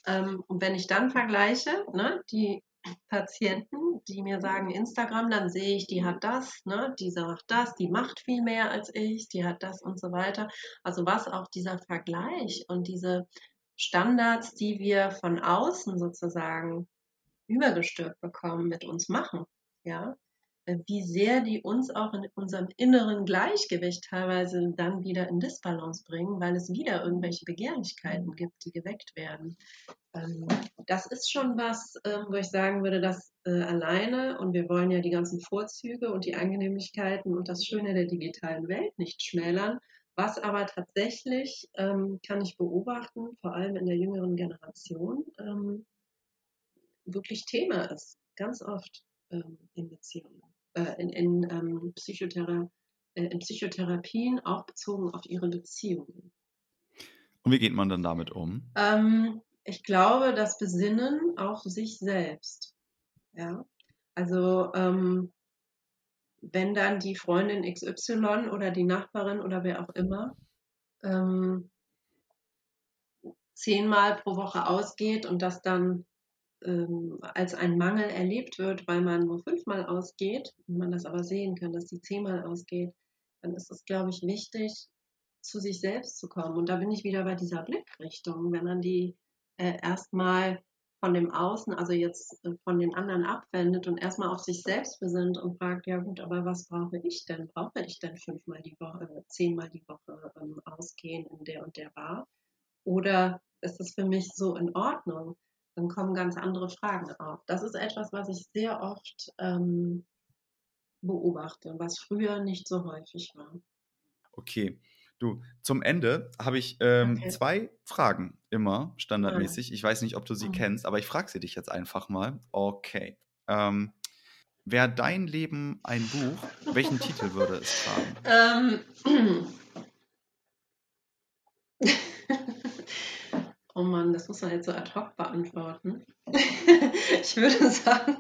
Ähm, und wenn ich dann vergleiche, ne, die Patienten, die mir sagen Instagram, dann sehe ich, die hat das, ne, die macht das, die macht viel mehr als ich, die hat das und so weiter. Also was auch dieser Vergleich und diese Standards, die wir von außen sozusagen übergestülpt bekommen, mit uns machen. Ja, wie sehr die uns auch in unserem inneren Gleichgewicht teilweise dann wieder in Disbalance bringen, weil es wieder irgendwelche Begehrlichkeiten gibt, die geweckt werden. Ähm, das ist schon was, ähm, wo ich sagen würde, dass äh, alleine, und wir wollen ja die ganzen Vorzüge und die Angenehmlichkeiten und das Schöne der digitalen Welt nicht schmälern, was aber tatsächlich, ähm, kann ich beobachten, vor allem in der jüngeren Generation, wirklich Thema ist, ganz oft in Beziehungen, äh, in, in, ähm, Psychothera äh, in Psychotherapien, auch bezogen auf ihre Beziehungen. Und wie geht man dann damit um? Ähm, ich glaube, das Besinnen auf sich selbst. Ja, also ähm, wenn dann die Freundin XY oder die Nachbarin oder wer auch immer ähm, zehnmal pro Woche ausgeht und das dann ähm, als ein Mangel erlebt wird, weil man nur fünfmal ausgeht und man das aber sehen kann, dass die zehnmal ausgeht, dann ist es, glaube ich, wichtig, zu sich selbst zu kommen. Und da bin ich wieder bei dieser Blickrichtung. Wenn man die äh, erstmal von dem Außen, also jetzt äh, von den anderen abwendet und erstmal auf sich selbst besinnt und fragt, ja gut, aber was brauche ich denn? Brauche ich denn fünfmal die Woche, äh, zehnmal die Woche ähm, ausgehen in der und der Bar? Oder ist das für mich so in Ordnung? Dann kommen ganz andere Fragen auf. Das ist etwas, was ich sehr oft ähm, beobachte, was früher nicht so häufig war. Okay. Du, zum Ende habe ich ähm, okay. zwei Fragen immer standardmäßig. Ich weiß nicht, ob du sie mhm. kennst, aber ich frage sie dich jetzt einfach mal. Okay. Ähm, Wäre dein Leben ein Buch, welchen Titel würde es tragen? Ähm. oh Mann, das muss man jetzt so ad hoc beantworten. ich würde sagen,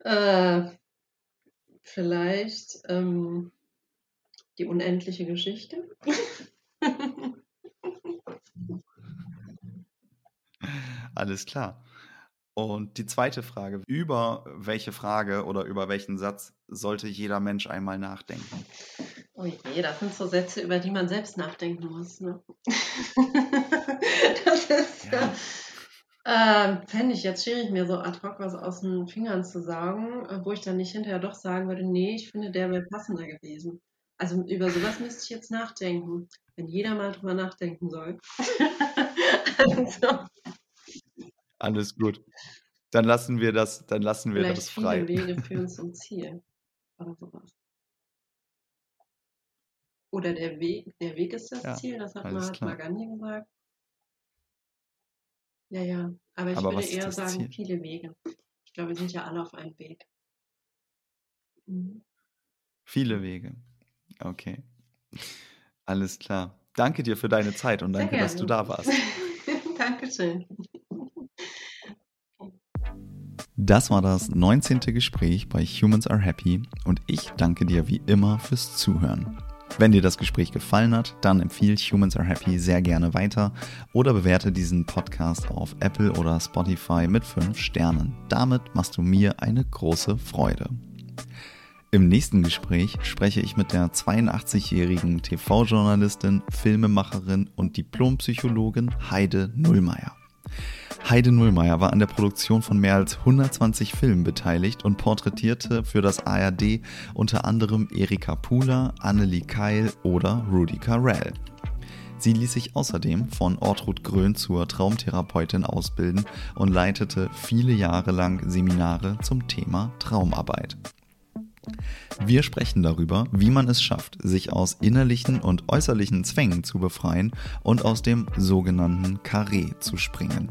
äh, vielleicht ähm, die unendliche Geschichte. Alles klar. Und die zweite Frage, über welche Frage oder über welchen Satz sollte jeder Mensch einmal nachdenken? Oh je, das sind so Sätze, über die man selbst nachdenken muss. Ne? das ist ja. Äh, Fände ich jetzt schwierig, mir so ad hoc was aus den Fingern zu sagen, äh, wo ich dann nicht hinterher doch sagen würde, nee, ich finde, der wäre passender gewesen. Also über sowas müsste ich jetzt nachdenken, wenn jeder mal drüber nachdenken soll. also. Alles gut. Dann lassen wir das, dann lassen wir Vielleicht das frei. Viele Wege führen zum Ziel oder sowas. Oder der Weg, der Weg ist das ja, Ziel, das hat Mahatma Gandhi gesagt. Ja, ja. Aber ich Aber würde eher sagen, Ziel? viele Wege. Ich glaube, wir sind ja alle auf einem Weg. Mhm. Viele Wege. Okay. Alles klar. Danke dir für deine Zeit und danke, dass du da warst. Dankeschön. Das war das 19. Gespräch bei Humans Are Happy und ich danke dir wie immer fürs Zuhören. Wenn dir das Gespräch gefallen hat, dann empfehle Humans Are Happy sehr gerne weiter oder bewerte diesen Podcast auf Apple oder Spotify mit 5 Sternen. Damit machst du mir eine große Freude. Im nächsten Gespräch spreche ich mit der 82-jährigen TV-Journalistin, Filmemacherin und Diplompsychologin Heide Nullmeier. Heide Nullmeier war an der Produktion von mehr als 120 Filmen beteiligt und porträtierte für das ARD unter anderem Erika Pula, Annelie Keil oder Rudy Carell. Sie ließ sich außerdem von Ortrud Grön zur Traumtherapeutin ausbilden und leitete viele Jahre lang Seminare zum Thema Traumarbeit. Wir sprechen darüber, wie man es schafft, sich aus innerlichen und äußerlichen Zwängen zu befreien und aus dem sogenannten Karree zu springen.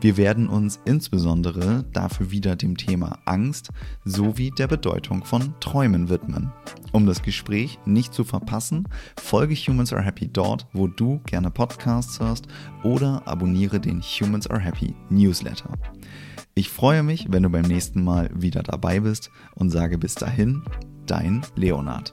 Wir werden uns insbesondere dafür wieder dem Thema Angst sowie der Bedeutung von Träumen widmen. Um das Gespräch nicht zu verpassen, folge Humans Are Happy dort, wo du gerne Podcasts hörst oder abonniere den Humans Are Happy Newsletter. Ich freue mich, wenn du beim nächsten Mal wieder dabei bist und sage bis dahin, dein Leonard.